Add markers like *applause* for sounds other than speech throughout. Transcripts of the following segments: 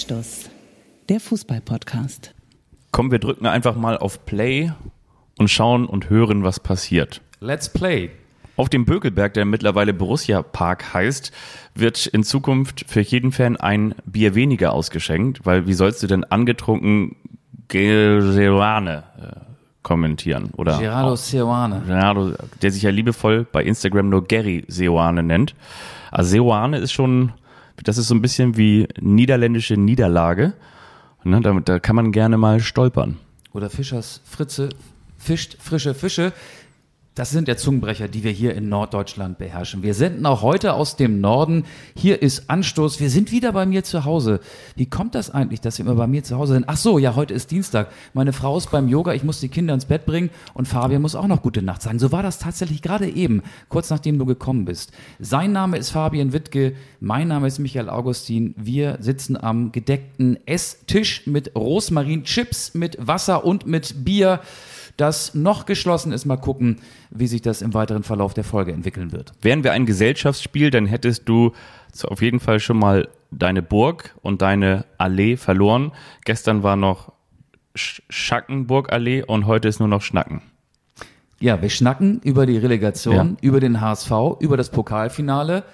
Anstoß, der Fußball-Podcast. Komm, wir drücken einfach mal auf Play und schauen und hören, was passiert. Let's play. Auf dem Bökelberg, der mittlerweile Borussia Park heißt, wird in Zukunft für jeden Fan ein Bier weniger ausgeschenkt, weil wie sollst du denn angetrunken Gerane äh, kommentieren? Oder Gerardo Seoane. Gerardo, der sich ja liebevoll bei Instagram nur Gary Seoane nennt. Also Seoane ist schon, das ist so ein bisschen wie niederländische Niederlage. Ne, da, da kann man gerne mal stolpern. Oder Fischers Fritze fischt frische Fische. Das sind ja Zungenbrecher, die wir hier in Norddeutschland beherrschen. Wir senden auch heute aus dem Norden. Hier ist Anstoß. Wir sind wieder bei mir zu Hause. Wie kommt das eigentlich, dass wir immer bei mir zu Hause sind? Ach so, ja, heute ist Dienstag. Meine Frau ist beim Yoga. Ich muss die Kinder ins Bett bringen und Fabian muss auch noch gute Nacht sagen. So war das tatsächlich gerade eben, kurz nachdem du gekommen bist. Sein Name ist Fabian Wittke. Mein Name ist Michael Augustin. Wir sitzen am gedeckten Esstisch mit Rosmarin-Chips, mit Wasser und mit Bier das noch geschlossen ist. Mal gucken, wie sich das im weiteren Verlauf der Folge entwickeln wird. Wären wir ein Gesellschaftsspiel, dann hättest du auf jeden Fall schon mal deine Burg und deine Allee verloren. Gestern war noch Schackenburg-Allee und heute ist nur noch Schnacken. Ja, wir schnacken über die Relegation, ja. über den HSV, über das Pokalfinale.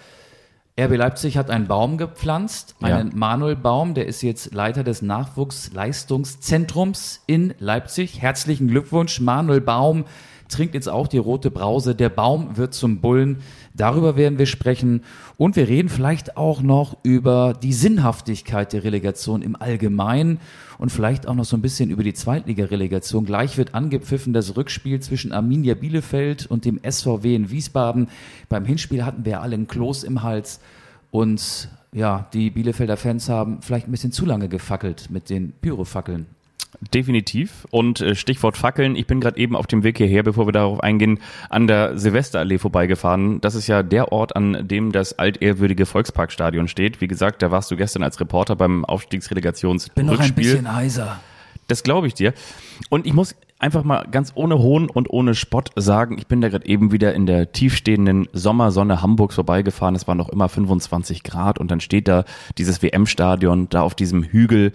RB Leipzig hat einen Baum gepflanzt, einen ja. Manuel Baum, der ist jetzt Leiter des Nachwuchsleistungszentrums in Leipzig. Herzlichen Glückwunsch, Manuel Baum trinkt jetzt auch die rote Brause. Der Baum wird zum Bullen. Darüber werden wir sprechen. Und wir reden vielleicht auch noch über die Sinnhaftigkeit der Relegation im Allgemeinen und vielleicht auch noch so ein bisschen über die Zweitligarelegation. Gleich wird angepfiffen das Rückspiel zwischen Arminia Bielefeld und dem SVW in Wiesbaden. Beim Hinspiel hatten wir alle einen Kloß im Hals und ja, die Bielefelder Fans haben vielleicht ein bisschen zu lange gefackelt mit den Pyrofackeln. Definitiv. Und äh, Stichwort Fackeln. Ich bin gerade eben auf dem Weg hierher, bevor wir darauf eingehen, an der Silvesterallee vorbeigefahren. Das ist ja der Ort, an dem das altehrwürdige Volksparkstadion steht. Wie gesagt, da warst du gestern als Reporter beim Aufstiegsrelegations. Bin noch ein bisschen heiser. Das glaube ich dir. Und ich muss einfach mal ganz ohne Hohn und ohne Spott sagen, ich bin da gerade eben wieder in der tiefstehenden Sommersonne Hamburgs vorbeigefahren. Es waren noch immer 25 Grad und dann steht da dieses WM-Stadion da auf diesem Hügel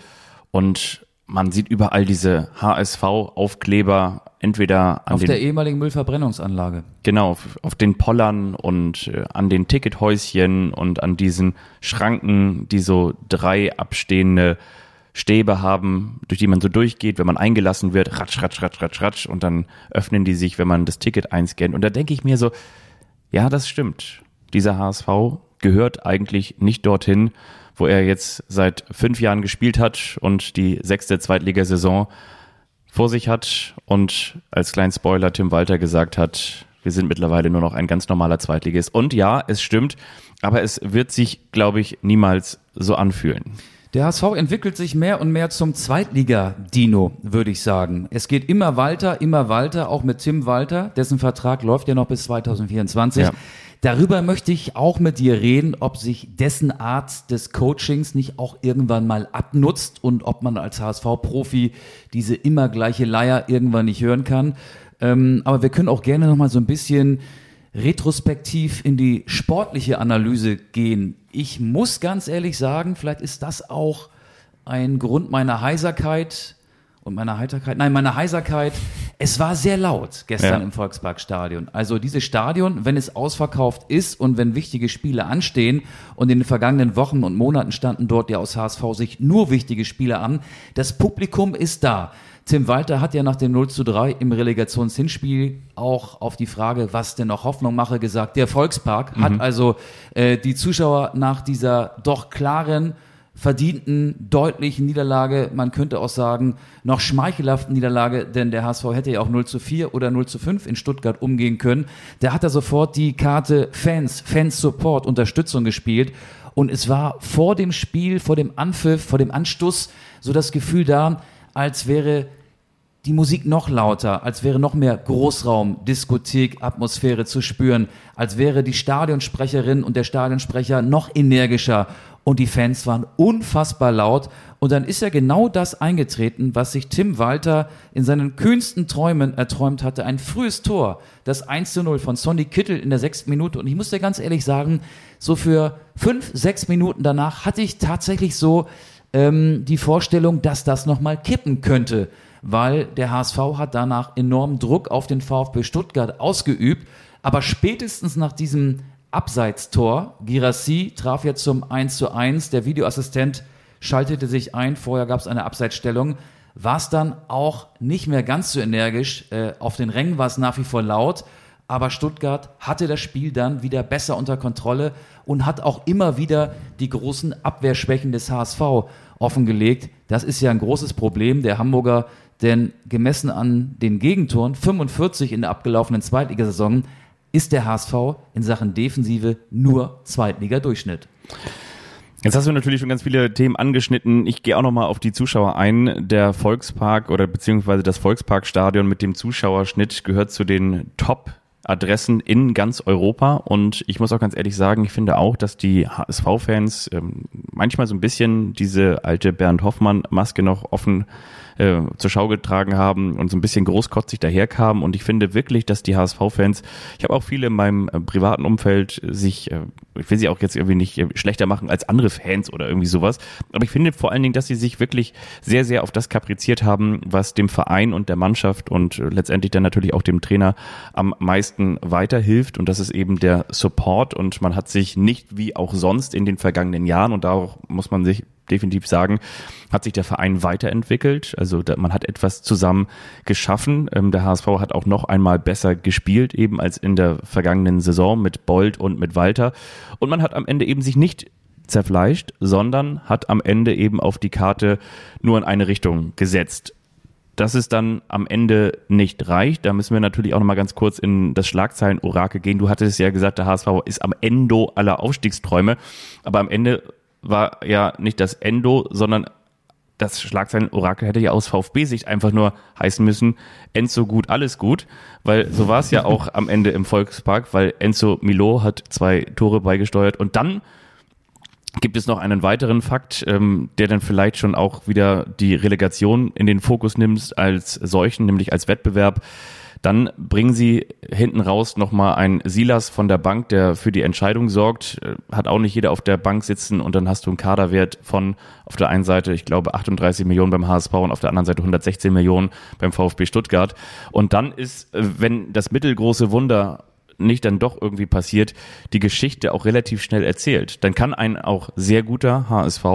und man sieht überall diese HSV-Aufkleber, entweder an auf den, der ehemaligen Müllverbrennungsanlage. Genau, auf, auf den Pollern und äh, an den Tickethäuschen und an diesen Schranken, die so drei abstehende Stäbe haben, durch die man so durchgeht, wenn man eingelassen wird, ratsch, ratsch, ratsch, ratsch, ratsch, und dann öffnen die sich, wenn man das Ticket einscannt. Und da denke ich mir so, ja, das stimmt. Dieser HSV gehört eigentlich nicht dorthin, wo er jetzt seit fünf Jahren gespielt hat und die sechste Zweitligasaison vor sich hat und als kleinen Spoiler Tim Walter gesagt hat, wir sind mittlerweile nur noch ein ganz normaler Zweitligist. Und ja, es stimmt, aber es wird sich, glaube ich, niemals so anfühlen. Der HSV entwickelt sich mehr und mehr zum Zweitliga-Dino, würde ich sagen. Es geht immer weiter, immer weiter, auch mit Tim Walter, dessen Vertrag läuft ja noch bis 2024. Ja. Darüber möchte ich auch mit dir reden, ob sich dessen Art des Coachings nicht auch irgendwann mal abnutzt und ob man als HSV-Profi diese immer gleiche Leier irgendwann nicht hören kann. Ähm, aber wir können auch gerne noch mal so ein bisschen retrospektiv in die sportliche Analyse gehen. Ich muss ganz ehrlich sagen, vielleicht ist das auch ein Grund meiner Heiserkeit und meiner Heiterkeit, nein, meiner Heiserkeit. Es war sehr laut gestern ja. im Volksparkstadion. Also dieses Stadion, wenn es ausverkauft ist und wenn wichtige Spiele anstehen und in den vergangenen Wochen und Monaten standen dort ja aus HSV sich nur wichtige Spiele an, das Publikum ist da. Tim Walter hat ja nach dem 0 zu 3 im Relegationshinspiel auch auf die Frage, was denn noch Hoffnung mache, gesagt, der Volkspark mhm. hat also äh, die Zuschauer nach dieser doch klaren verdienten, deutlichen Niederlage, man könnte auch sagen, noch schmeichelhaften Niederlage, denn der HSV hätte ja auch 0 zu 4 oder 0 zu 5 in Stuttgart umgehen können. Der hat da sofort die Karte Fans, Fans Support, Unterstützung gespielt. Und es war vor dem Spiel, vor dem Anpfiff, vor dem Anstoß so das Gefühl da, als wäre die Musik noch lauter, als wäre noch mehr Großraum, Diskothek, Atmosphäre zu spüren, als wäre die Stadionsprecherin und der Stadionsprecher noch energischer und die Fans waren unfassbar laut. Und dann ist ja genau das eingetreten, was sich Tim Walter in seinen kühnsten Träumen erträumt hatte. Ein frühes Tor, das 1 zu 0 von Sonny Kittel in der sechsten Minute. Und ich muss dir ganz ehrlich sagen, so für fünf, sechs Minuten danach hatte ich tatsächlich so ähm, die Vorstellung, dass das nochmal kippen könnte, weil der HSV hat danach enormen Druck auf den VfB Stuttgart ausgeübt. Aber spätestens nach diesem Abseitstor, Girassi traf jetzt zum 1 zu 1, der Videoassistent schaltete sich ein, vorher gab es eine Abseitsstellung, war es dann auch nicht mehr ganz so energisch. Äh, auf den Rängen war es nach wie vor laut, aber Stuttgart hatte das Spiel dann wieder besser unter Kontrolle und hat auch immer wieder die großen Abwehrschwächen des HSV offengelegt. Das ist ja ein großes Problem der Hamburger, denn gemessen an den Gegentoren, 45 in der abgelaufenen Zweitligasaison, ist der HSV in Sachen Defensive nur Zweitliga-Durchschnitt. Jetzt hast du natürlich schon ganz viele Themen angeschnitten. Ich gehe auch nochmal auf die Zuschauer ein. Der Volkspark oder beziehungsweise das Volksparkstadion mit dem Zuschauerschnitt gehört zu den Top Adressen in ganz Europa. Und ich muss auch ganz ehrlich sagen, ich finde auch, dass die HSV-Fans ähm, manchmal so ein bisschen diese alte Bernd Hoffmann-Maske noch offen äh, zur Schau getragen haben und so ein bisschen großkotzig daherkamen. Und ich finde wirklich, dass die HSV-Fans, ich habe auch viele in meinem äh, privaten Umfeld sich, äh, ich will sie auch jetzt irgendwie nicht schlechter machen als andere Fans oder irgendwie sowas, aber ich finde vor allen Dingen, dass sie sich wirklich sehr, sehr auf das kapriziert haben, was dem Verein und der Mannschaft und letztendlich dann natürlich auch dem Trainer am meisten weiterhilft. Und das ist eben der Support. Und man hat sich nicht wie auch sonst in den vergangenen Jahren, und da muss man sich definitiv sagen, hat sich der Verein weiterentwickelt. Also da, man hat etwas zusammen geschaffen. Ähm, der HSV hat auch noch einmal besser gespielt, eben als in der vergangenen Saison mit Bold und mit Walter. Und man hat am Ende eben sich nicht zerfleischt, sondern hat am Ende eben auf die Karte nur in eine Richtung gesetzt. Dass es dann am Ende nicht reicht, da müssen wir natürlich auch noch mal ganz kurz in das Schlagzeilen-Orakel gehen. Du hattest ja gesagt, der HSV ist am Endo aller Aufstiegsträume, aber am Ende war ja nicht das Endo, sondern das Schlagzeilen-Orakel hätte ja aus VfB-Sicht einfach nur heißen müssen, Enzo gut, alles gut, weil so war es ja auch am Ende im Volkspark, weil Enzo Milo hat zwei Tore beigesteuert und dann gibt es noch einen weiteren Fakt, ähm, der dann vielleicht schon auch wieder die Relegation in den Fokus nimmt als solchen, nämlich als Wettbewerb. Dann bringen sie hinten raus nochmal einen Silas von der Bank, der für die Entscheidung sorgt. Äh, hat auch nicht jeder auf der Bank sitzen und dann hast du einen Kaderwert von auf der einen Seite, ich glaube, 38 Millionen beim HSV und auf der anderen Seite 116 Millionen beim VfB Stuttgart. Und dann ist, äh, wenn das mittelgroße Wunder nicht dann doch irgendwie passiert, die Geschichte auch relativ schnell erzählt. Dann kann ein auch sehr guter HSV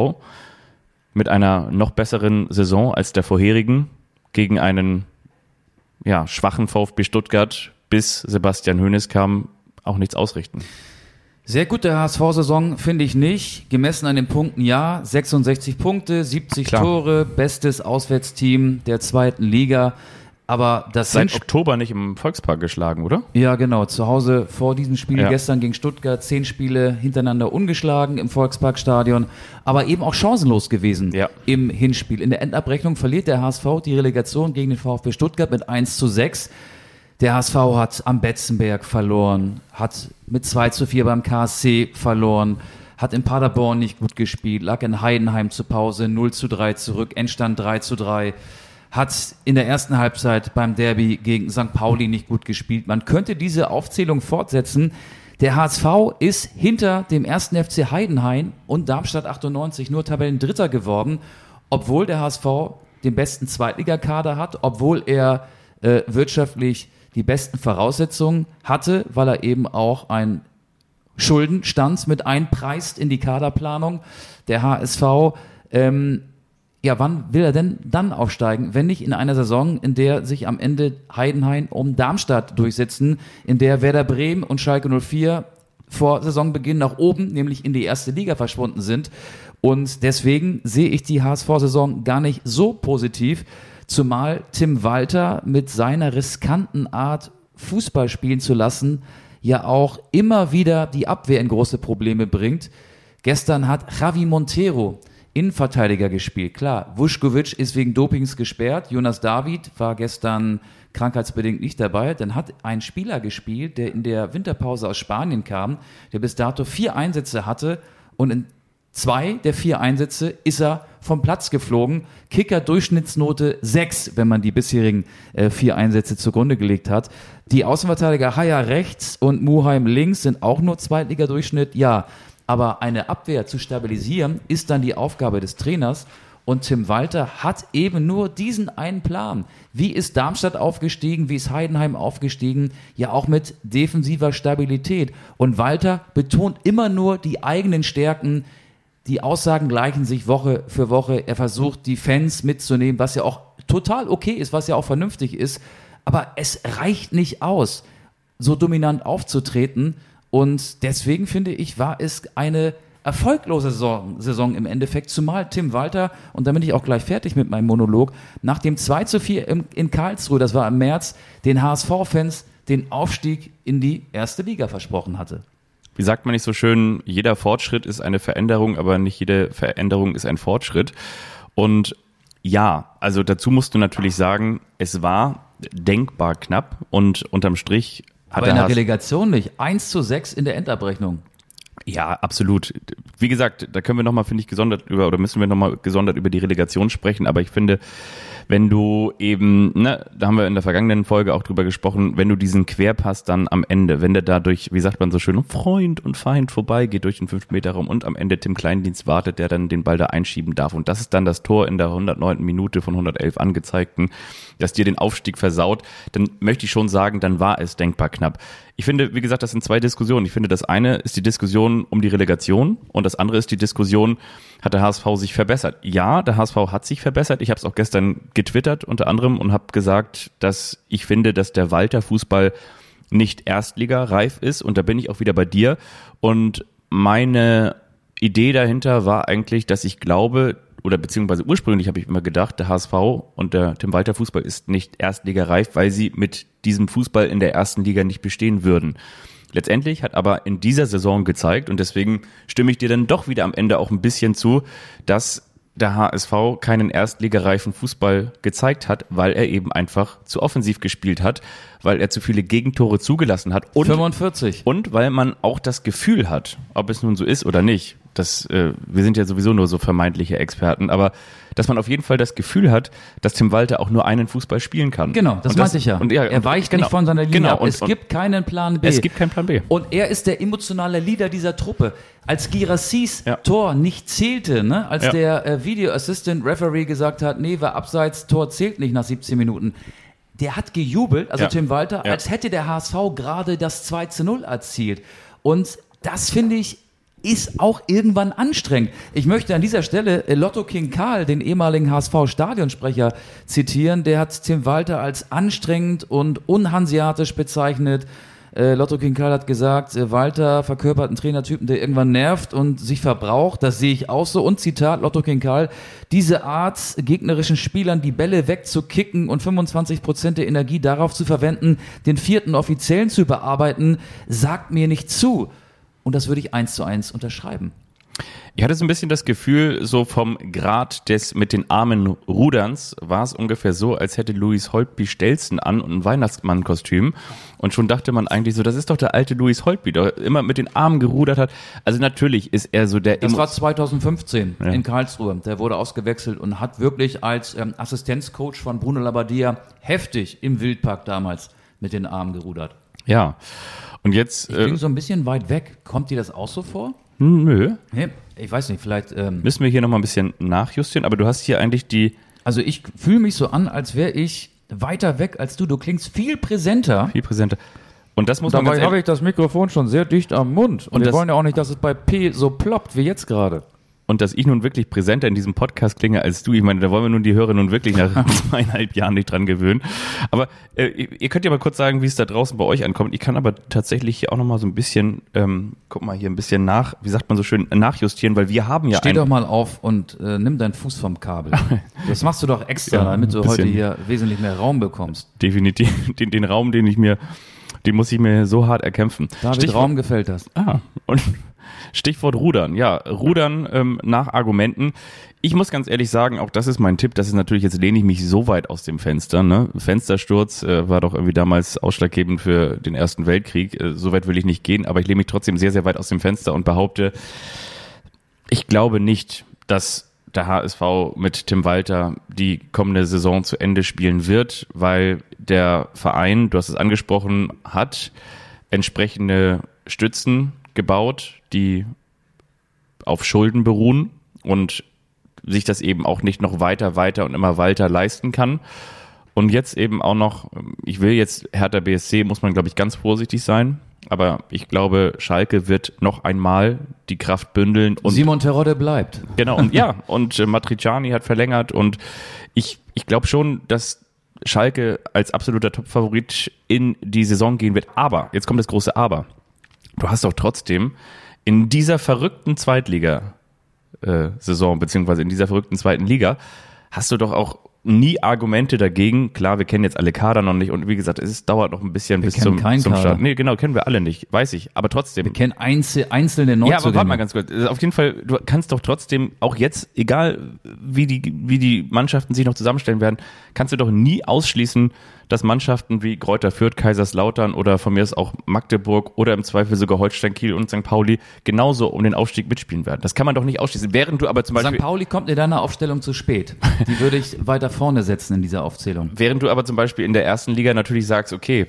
mit einer noch besseren Saison als der vorherigen gegen einen ja, schwachen VfB Stuttgart bis Sebastian Hoeneß kam, auch nichts ausrichten. Sehr gute HSV-Saison finde ich nicht. Gemessen an den Punkten ja. 66 Punkte, 70 Klar. Tore, bestes Auswärtsteam der zweiten Liga. Aber das Seit Oktober nicht im Volkspark geschlagen, oder? Ja, genau. Zu Hause vor diesem Spiel ja. gestern gegen Stuttgart zehn Spiele hintereinander ungeschlagen im Volksparkstadion, aber eben auch chancenlos gewesen ja. im Hinspiel. In der Endabrechnung verliert der HSV die Relegation gegen den VfB Stuttgart mit 1 zu 6. Der HSV hat am Betzenberg verloren, hat mit 2 zu 4 beim KSC verloren, hat in Paderborn nicht gut gespielt, lag in Heidenheim zu Pause 0 zu 3 zurück, Endstand 3 zu 3 hat in der ersten Halbzeit beim Derby gegen St. Pauli nicht gut gespielt. Man könnte diese Aufzählung fortsetzen. Der HSV ist hinter dem ersten FC Heidenhain und Darmstadt 98 nur Tabellendritter geworden, obwohl der HSV den besten Zweitligakader hat, obwohl er äh, wirtschaftlich die besten Voraussetzungen hatte, weil er eben auch ein Schuldenstand mit einpreist in die Kaderplanung. Der HSV ähm, ja, wann will er denn dann aufsteigen, wenn nicht in einer Saison, in der sich am Ende Heidenheim um Darmstadt durchsetzen, in der Werder Bremen und Schalke 04 vor Saisonbeginn nach oben, nämlich in die erste Liga verschwunden sind. Und deswegen sehe ich die HSV-Saison gar nicht so positiv, zumal Tim Walter mit seiner riskanten Art, Fußball spielen zu lassen, ja auch immer wieder die Abwehr in große Probleme bringt. Gestern hat Javi Montero Innenverteidiger gespielt. Klar, Vuskovic ist wegen Dopings gesperrt. Jonas David war gestern krankheitsbedingt nicht dabei. Dann hat ein Spieler gespielt, der in der Winterpause aus Spanien kam, der bis dato vier Einsätze hatte und in zwei der vier Einsätze ist er vom Platz geflogen. Kicker Durchschnittsnote 6, wenn man die bisherigen äh, vier Einsätze zugrunde gelegt hat. Die Außenverteidiger Haya rechts und Muheim links sind auch nur Zweitliga-Durchschnitt. Ja, Aber eine Abwehr zu stabilisieren, ist dann die Aufgabe des Trainers. Und Tim Walter hat eben nur diesen einen Plan. Wie ist Darmstadt aufgestiegen? Wie ist Heidenheim aufgestiegen? Ja, auch mit defensiver Stabilität. Und Walter betont immer nur die eigenen Stärken. Die Aussagen gleichen sich Woche für Woche. Er versucht, die Fans mitzunehmen, was ja auch total okay ist, was ja auch vernünftig ist. Aber es reicht nicht aus, so dominant aufzutreten. Und deswegen finde ich, war es eine erfolglose Saison, Saison im Endeffekt, zumal Tim Walter, und da bin ich auch gleich fertig mit meinem Monolog, nach dem 2 zu 4 im, in Karlsruhe, das war im März, den HSV-Fans den Aufstieg in die erste Liga versprochen hatte. Wie sagt man nicht so schön, jeder Fortschritt ist eine Veränderung, aber nicht jede Veränderung ist ein Fortschritt. Und ja, also dazu musst du natürlich sagen, es war denkbar knapp und unterm Strich hat aber in der Relegation nicht. 1 zu 6 in der Endabrechnung. Ja, absolut. Wie gesagt, da können wir nochmal, finde ich, gesondert über, oder müssen wir nochmal gesondert über die Relegation sprechen, aber ich finde, wenn du eben, ne, da haben wir in der vergangenen Folge auch drüber gesprochen, wenn du diesen Querpass dann am Ende, wenn der dadurch, wie sagt man so schön, Freund und Feind vorbeigeht durch den 5-Meter-Raum und am Ende Tim Kleindienst wartet, der dann den Ball da einschieben darf. Und das ist dann das Tor in der 109. Minute von 111 angezeigten, das dir den Aufstieg versaut, dann möchte ich schon sagen, dann war es denkbar knapp. Ich finde, wie gesagt, das sind zwei Diskussionen. Ich finde, das eine ist die Diskussion um die Relegation und das andere ist die Diskussion, hat der HSV sich verbessert? Ja, der HSV hat sich verbessert. Ich habe es auch gestern getwittert unter anderem und habe gesagt, dass ich finde, dass der Walter Fußball nicht Erstliga-reif ist und da bin ich auch wieder bei dir und meine Idee dahinter war eigentlich, dass ich glaube, oder beziehungsweise ursprünglich habe ich immer gedacht, der HSV und der Tim Walter Fußball ist nicht Erstligareif, weil sie mit diesem Fußball in der ersten Liga nicht bestehen würden. Letztendlich hat aber in dieser Saison gezeigt, und deswegen stimme ich dir dann doch wieder am Ende auch ein bisschen zu, dass der HSV keinen erstligareifen Fußball gezeigt hat, weil er eben einfach zu offensiv gespielt hat, weil er zu viele Gegentore zugelassen hat und, 45. und weil man auch das Gefühl hat, ob es nun so ist oder nicht, das, äh, wir sind ja sowieso nur so vermeintliche Experten, aber dass man auf jeden Fall das Gefühl hat, dass Tim Walter auch nur einen Fußball spielen kann. Genau, das Und meinte ich ja. Und ja er weicht genau, nicht von seiner Linie genau, ab. Und, es gibt keinen Plan B. es gibt keinen Plan B. Und er ist der emotionale Leader dieser Truppe. Als Girassis Ja. Tor nicht zählte, ne? als Ja. der äh, Video Assistant Referee gesagt hat, nee, war abseits, Tor zählt nicht nach 17 Minuten. Der hat gejubelt, also Ja. Tim Walter, Ja. als hätte der HSV gerade das 2 zu 0 erzielt. Und das finde ich ist auch irgendwann anstrengend. Ich möchte an dieser Stelle äh, Lotto King Karl, den ehemaligen HSV-Stadionsprecher, zitieren. Der hat Tim Walter als anstrengend und unhanseatisch bezeichnet. Äh, Lotto King Karl hat gesagt, äh, Walter verkörpert einen Trainertypen, der irgendwann nervt und sich verbraucht. Das sehe ich auch so. Und Zitat Lotto King Karl, diese Art, gegnerischen Spielern die Bälle wegzukicken und 25 Prozent der Energie darauf zu verwenden, den vierten Offiziellen zu bearbeiten, sagt mir nicht zu. Und das würde ich eins zu eins unterschreiben. Ich hatte so ein bisschen das Gefühl, so vom Grad des mit den Armen Ruderns war es ungefähr so, als hätte Louis Holtby Stelzen an und ein Weihnachtsmannkostüm. Und schon dachte man eigentlich so, das ist doch der alte Louis Holtby, der immer mit den Armen gerudert hat. Also natürlich ist er so der Das Emo- war 2015 Ja. in Karlsruhe. Der wurde ausgewechselt und hat wirklich als ähm, Assistenzcoach von Bruno Labbadia heftig im Wildpark damals mit den Armen gerudert. Ja. Und jetzt, äh, Klingt so ein bisschen weit weg. Kommt dir das auch so vor? nö, Nee, ich weiß nicht, vielleicht. Ähm, müssen wir hier nochmal ein bisschen nachjustieren, aber du hast hier eigentlich die, also ich fühle mich so an, als wäre ich weiter weg als du. Du klingst viel präsenter. viel präsenter. Und das muss man ganz Dabei habe ich das Mikrofon schon sehr dicht am Mund. Und, Und wir das- wollen ja auch nicht, dass es bei P so ploppt wie jetzt gerade. Und dass ich nun wirklich präsenter in diesem Podcast klinge als du, ich meine, da wollen wir nun die Hörer nun wirklich nach *laughs* zweieinhalb Jahren nicht dran gewöhnen. Aber äh, ihr könnt ja mal kurz sagen, wie es da draußen bei euch ankommt. Ich kann aber tatsächlich hier auch nochmal so ein bisschen, ähm, guck mal hier ein bisschen nach, wie sagt man so schön, nachjustieren, weil wir haben ja Steh doch mal auf und äh, nimm deinen Fuß vom Kabel. *laughs* Das machst du doch extra, Ja, damit du heute hier wesentlich mehr Raum bekommst. definitiv *laughs* den, den Raum, den ich mir, den muss ich mir so hart erkämpfen. David Stichwort- Raum gefällt das. Ah, und Stichwort Rudern. Ja, Rudern ähm, nach Argumenten. Ich muss ganz ehrlich sagen, auch das ist mein Tipp. Das ist natürlich, jetzt lehne ich mich so weit aus dem Fenster. Ne? Fenstersturz äh, war doch irgendwie damals ausschlaggebend für den Ersten Weltkrieg. Äh, so weit will ich nicht gehen, aber ich lehne mich trotzdem sehr, sehr weit aus dem Fenster und behaupte, ich glaube nicht, dass der HSV mit Tim Walter die kommende Saison zu Ende spielen wird, weil der Verein, du hast es angesprochen, hat entsprechende Stützen gebaut, die auf Schulden beruhen und sich das eben auch nicht noch weiter, weiter und immer weiter leisten kann. Und jetzt eben auch noch, ich will jetzt Hertha BSC, muss man glaube ich ganz vorsichtig sein. Aber ich glaube, Schalke wird noch einmal die Kraft bündeln und Simon Terodde bleibt. Genau, und *laughs* ja, und äh, Matriciani hat verlängert und ich, ich glaube schon, dass Schalke als absoluter Topfavorit in die Saison gehen wird. Aber, jetzt kommt das große Aber. Du hast doch trotzdem in dieser verrückten Zweitliga-Saison, beziehungsweise in dieser verrückten zweiten Liga, hast du doch auch nie Argumente dagegen. Klar, wir kennen jetzt alle Kader noch nicht und wie gesagt, es dauert noch ein bisschen Wir bis zum, zum Kader. Start. Nee, genau, kennen wir alle nicht, weiß ich. Aber trotzdem. Wir kennen einzel einzelne Ja, Neuzugänge. aber warte mal ganz kurz. Also Auf jeden Fall, du kannst doch trotzdem, auch jetzt, egal wie die, wie die Mannschaften sich noch zusammenstellen werden, kannst du doch nie ausschließen, dass Mannschaften wie Kräuter Fürth, Kaiserslautern oder von mir ist auch Magdeburg oder im Zweifel sogar Holstein Kiel und St. Pauli genauso um den Aufstieg mitspielen werden. Das kann man doch nicht ausschließen. Während du aber zum Beispiel, St. Pauli kommt in deiner Aufstellung zu spät. Die *laughs* würde ich weiter vorne setzen in dieser Aufzählung. während du aber zum Beispiel in der ersten Liga natürlich sagst, okay,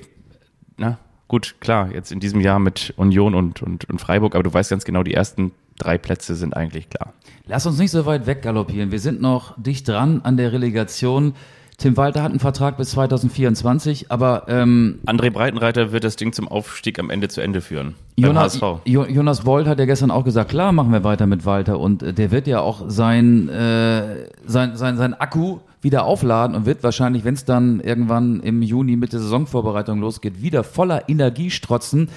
na, gut, klar, jetzt in diesem Jahr mit Union und, und, und Freiburg, aber du weißt ganz genau, die ersten drei Plätze sind eigentlich klar. Lass uns nicht so weit weggaloppieren. Wir sind noch dicht dran an der Relegation. Tim Walter hat einen Vertrag bis 2024, aber ähm, André Breitenreiter wird das Ding zum Aufstieg am Ende zu Ende führen. Jonas, Jonas Bold hat ja gestern auch gesagt, klar machen wir weiter mit Walter und äh, der wird ja auch sein, äh, sein, sein, sein Akku wieder aufladen und wird wahrscheinlich, wenn es dann irgendwann im Juni mit der Saisonvorbereitung losgeht, wieder voller Energie strotzen.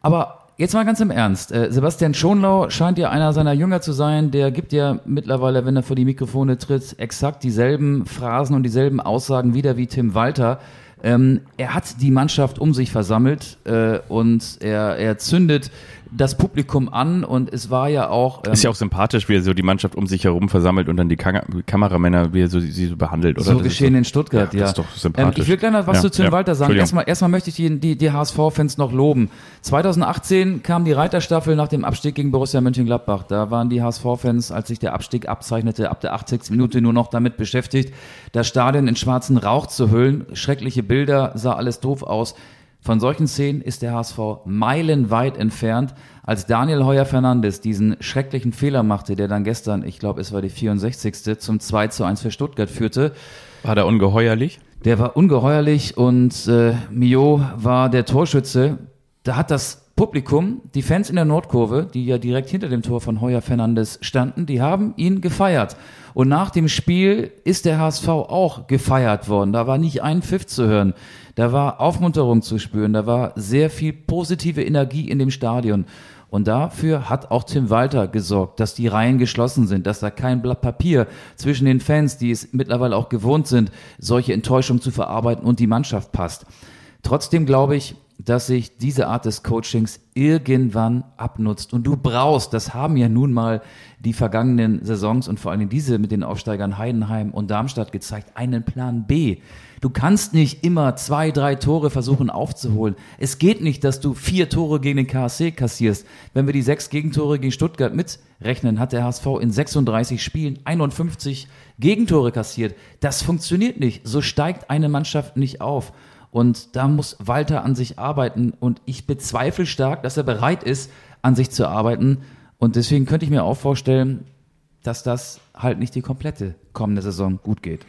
Aber jetzt mal ganz im Ernst. Äh, Sebastian Schonlau scheint ja einer seiner Jünger zu sein. Der gibt ja mittlerweile, wenn er vor die Mikrofone tritt, exakt dieselben Phrasen und dieselben Aussagen wieder wie Tim Walter. Ähm, er hat die Mannschaft um sich versammelt äh, und er, er zündet das Publikum an und es war ja auch. Ähm, Ist ja auch sympathisch, wie er so die Mannschaft um sich herum versammelt und dann die Kam Kameramänner, wie er so, sie so behandelt, oder? So Das geschehen doch- in Stuttgart, Ja, das ist doch sympathisch. Ähm, ich will gleich noch was Ja, zu Tim ja. Walter sagen. Erstmal, erstmal möchte ich die, die, die HSV-Fans noch loben. 2018 kam die Reiterstaffel nach dem Abstieg gegen Borussia Mönchengladbach. Da waren die HSV-Fans, als sich der Abstieg abzeichnete, ab der 80. Minute nur noch damit beschäftigt, das Stadion in schwarzen Rauch zu hüllen. Schreckliche Bilder, sah alles doof aus. Von solchen Szenen ist der HSV meilenweit entfernt. Als Daniel Heuer Fernandes diesen schrecklichen Fehler machte, der dann gestern, ich glaube, es war die 64. zum 2 zu 1 für Stuttgart führte, War da ungeheuerlich? der war ungeheuerlich und äh, Mio war der Torschütze. Da hat das Publikum, die Fans in der Nordkurve, die ja direkt hinter dem Tor von Heuer Fernandes standen, die haben ihn gefeiert. Und nach dem Spiel ist der HSV auch gefeiert worden. Da war nicht ein Pfiff zu hören. Da war Aufmunterung zu spüren. Da war sehr viel positive Energie in dem Stadion. Und dafür hat auch Tim Walter gesorgt, dass die Reihen geschlossen sind, dass da kein Blatt Papier zwischen den Fans, die es mittlerweile auch gewohnt sind, solche Enttäuschungen zu verarbeiten und die Mannschaft passt. Trotzdem glaube ich, dass sich diese Art des Coachings irgendwann abnutzt. Und du brauchst, das haben ja nun mal die vergangenen Saisons und vor allem diese mit den Aufsteigern Heidenheim und Darmstadt gezeigt, einen Plan B. Du kannst nicht immer zwei, drei Tore versuchen aufzuholen. Es geht nicht, dass du vier Tore gegen den KSC kassierst. Wenn wir die sechs Gegentore gegen Stuttgart mitrechnen, hat der HSV in 36 Spielen 51 Gegentore kassiert. Das funktioniert nicht. So steigt eine Mannschaft nicht auf. Und da muss Walter an sich arbeiten. Und ich bezweifle stark, dass er bereit ist, an sich zu arbeiten. Und deswegen könnte ich mir auch vorstellen, dass das halt nicht die komplette kommende Saison gut geht.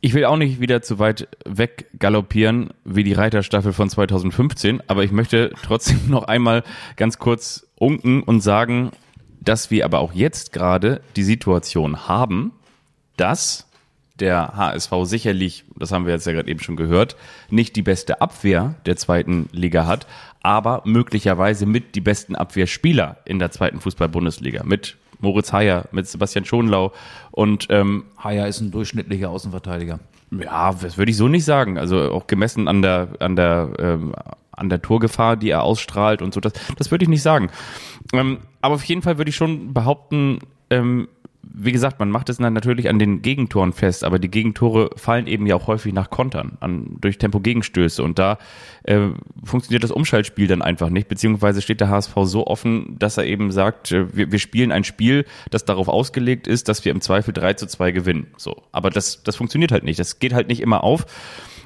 Ich will auch nicht wieder zu weit weg galoppieren wie die Reiterstaffel von 2015, aber ich möchte trotzdem *laughs* noch einmal ganz kurz unken und sagen, dass wir aber auch jetzt gerade die Situation haben, dass der HSV sicherlich, das haben wir jetzt ja gerade eben schon gehört, nicht die beste Abwehr der zweiten Liga hat, aber möglicherweise mit die besten Abwehrspieler in der zweiten Fußball-Bundesliga. Mit Moritz Heyer, mit Sebastian Schonlau und ähm, Haya ist ein durchschnittlicher Außenverteidiger. ja, das würde ich so nicht sagen. Also auch gemessen an der an der ähm, an der Torgefahr, die er ausstrahlt und so, das das würde ich nicht sagen. Ähm, aber auf jeden Fall würde ich schon behaupten, ähm, wie gesagt, man macht es dann natürlich an den Gegentoren fest, aber die Gegentore fallen eben ja auch häufig nach Kontern, an, durch Tempo-Gegenstöße und da äh, funktioniert das Umschaltspiel dann einfach nicht, beziehungsweise steht der HSV so offen, dass er eben sagt, äh, wir, wir spielen ein Spiel, das darauf ausgelegt ist, dass wir im Zweifel 3 zu 2 gewinnen. So. Aber das, das funktioniert halt nicht, das geht halt nicht immer auf.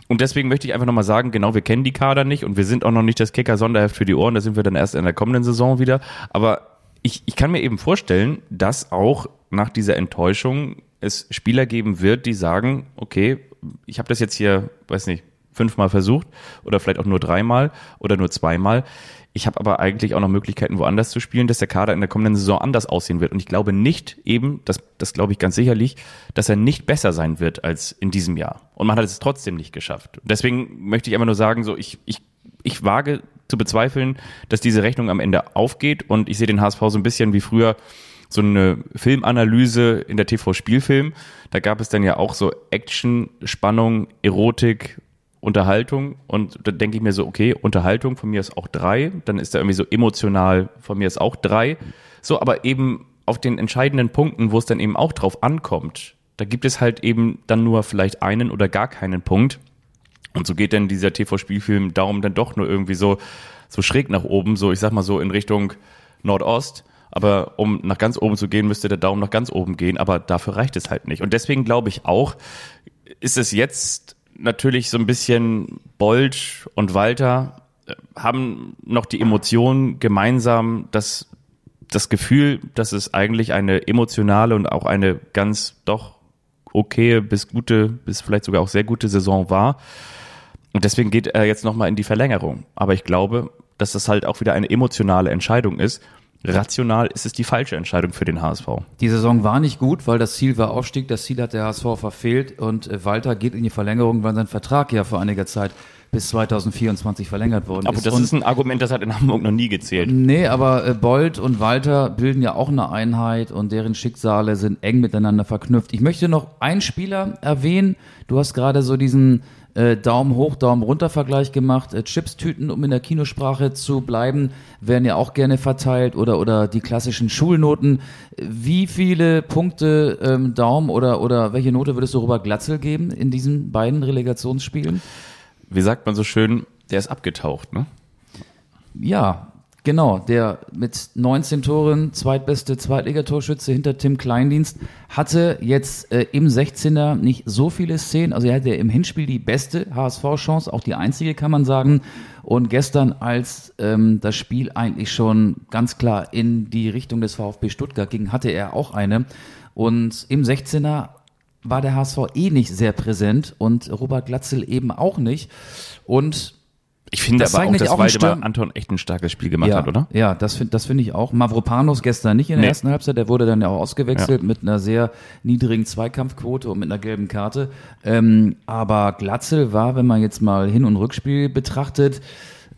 Und deswegen möchte ich einfach nochmal sagen, genau, wir kennen die Kader nicht und wir sind auch noch nicht das Kicker-Sonderheft für die Ohren, da sind wir dann erst in der kommenden Saison wieder. Aber ich, ich kann mir eben vorstellen, dass auch nach dieser Enttäuschung es Spieler geben wird, die sagen, okay, ich habe das jetzt hier, weiß nicht, fünfmal versucht oder vielleicht auch nur dreimal oder nur zweimal. Ich habe aber eigentlich auch noch Möglichkeiten, woanders zu spielen, dass der Kader in der kommenden Saison anders aussehen wird. Und ich glaube nicht eben, das, das glaube ich ganz sicherlich, dass er nicht besser sein wird als in diesem Jahr. Und man hat es trotzdem nicht geschafft. Deswegen möchte ich einfach nur sagen, so ich, ich, ich wage zu bezweifeln, dass diese Rechnung am Ende aufgeht. Und ich sehe den HSV so ein bisschen wie früher so eine Filmanalyse in der TV-Spielfilm. Da gab es dann ja auch so Action, Spannung, Erotik, Unterhaltung und da denke ich mir so, okay, Unterhaltung von mir ist auch drei, dann ist da irgendwie so emotional von mir ist auch drei. So, aber eben auf den entscheidenden Punkten, wo es dann eben auch drauf ankommt, da gibt es halt eben dann nur vielleicht einen oder gar keinen Punkt. Und so geht dann dieser TV-Spielfilm Daumen dann doch nur irgendwie so, so schräg nach oben, so ich sag mal so in Richtung Nordost. Aber um nach ganz oben zu gehen, müsste der Daumen nach ganz oben gehen. Aber dafür reicht es halt nicht. Und deswegen glaube ich auch, ist es jetzt natürlich so ein bisschen Bolt und Walter äh, haben noch die Emotionen gemeinsam, dass das Gefühl, dass es eigentlich eine emotionale und auch eine ganz doch okaye bis gute, bis vielleicht sogar auch sehr gute Saison war. Und deswegen geht er jetzt nochmal in die Verlängerung. Aber ich glaube, dass das halt auch wieder eine emotionale Entscheidung ist rational ist es die falsche Entscheidung für den HSV. Die Saison war nicht gut, weil das Ziel war Aufstieg. Das Ziel hat der HSV verfehlt und äh, Walter geht in die Verlängerung, weil sein Vertrag ja vor einiger Zeit bis 2024 verlängert worden aber ist. Aber das ist ein Argument, das hat in Hamburg noch nie gezählt. Nee, aber äh, Bold und Walter bilden ja auch eine Einheit und deren Schicksale sind eng miteinander verknüpft. Ich möchte noch einen Spieler erwähnen. Du hast gerade so diesen äh, Daumen hoch, Daumen runter Vergleich gemacht. Äh, Chipstüten, um in der Kinosprache zu bleiben, werden ja auch gerne verteilt oder, oder die klassischen Schulnoten. Wie viele Punkte ähm, Daumen oder, oder welche Note würdest du Robert Glatzel geben in diesen beiden Relegationsspielen? Wie sagt man so schön, der ist abgetaucht, ne? Ja, Genau, der mit 19 Toren zweitbeste Zweitligatorschütze hinter Tim Kleindienst hatte jetzt äh, im 16er nicht so viele Szenen. Also er hatte im Hinspiel die beste HSV-Chance, auch die einzige kann man sagen. Und gestern, als ähm, das Spiel eigentlich schon ganz klar in die Richtung des VfB Stuttgart ging, hatte er auch eine. Und im 16er war der HSV eh nicht sehr präsent und Robert Glatzel eben auch nicht. Und ich finde aber auch, dass Waldemar Anton echt ein starkes Spiel gemacht ja, hat, oder? Ja, das finde das finde ich auch. Mavropanos gestern nicht in der nee. ersten Halbzeit, der wurde dann ja auch ausgewechselt ja. mit einer sehr niedrigen Zweikampfquote und mit einer gelben Karte. Ähm, aber Glatzel war, wenn man jetzt mal Hin- und Rückspiel betrachtet,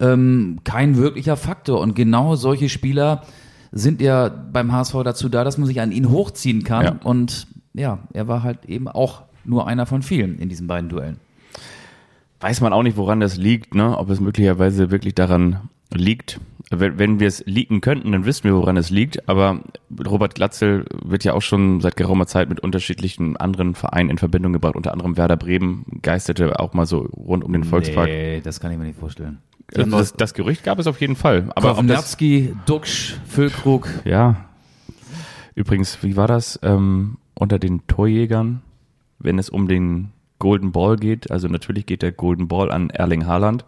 ähm, kein wirklicher Faktor. Und genau solche Spieler sind ja beim HSV dazu da, dass man sich an ihn hochziehen kann. Ja. Und ja, er war halt eben auch nur einer von vielen in diesen beiden Duellen weiß man auch nicht, woran das liegt, ne? ob es möglicherweise wirklich daran liegt. Wenn, wenn wir es leaken könnten, dann wissen wir, woran es liegt. Aber Robert Glatzel wird ja auch schon seit geraumer Zeit mit unterschiedlichen anderen Vereinen in Verbindung gebracht. Unter anderem Werder Bremen geisterte auch mal so rund um den Volkspark. Nee, das kann ich mir nicht vorstellen. Also das, das, Gerücht gab es auf jeden Fall. Aber Kovnatski, Duxch, Füllkrug. Ja. Übrigens, wie war das ähm, unter den Torjägern, wenn es um den Golden Ball geht. Also natürlich geht der Golden Ball an Erling Haaland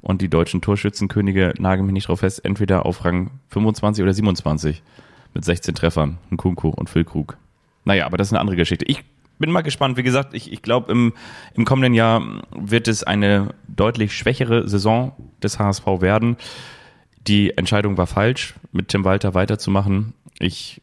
und die deutschen Torschützenkönige nageln mich nicht drauf fest, entweder auf Rang 25 oder 27 mit 16 Treffern, Nkunku und Füllkrug. Naja, aber das ist eine andere Geschichte. Ich bin mal gespannt. Wie gesagt, ich, ich glaube, im, im kommenden Jahr wird es eine deutlich schwächere Saison des HSV werden. Die Entscheidung war falsch, mit Tim Walter weiterzumachen. Ich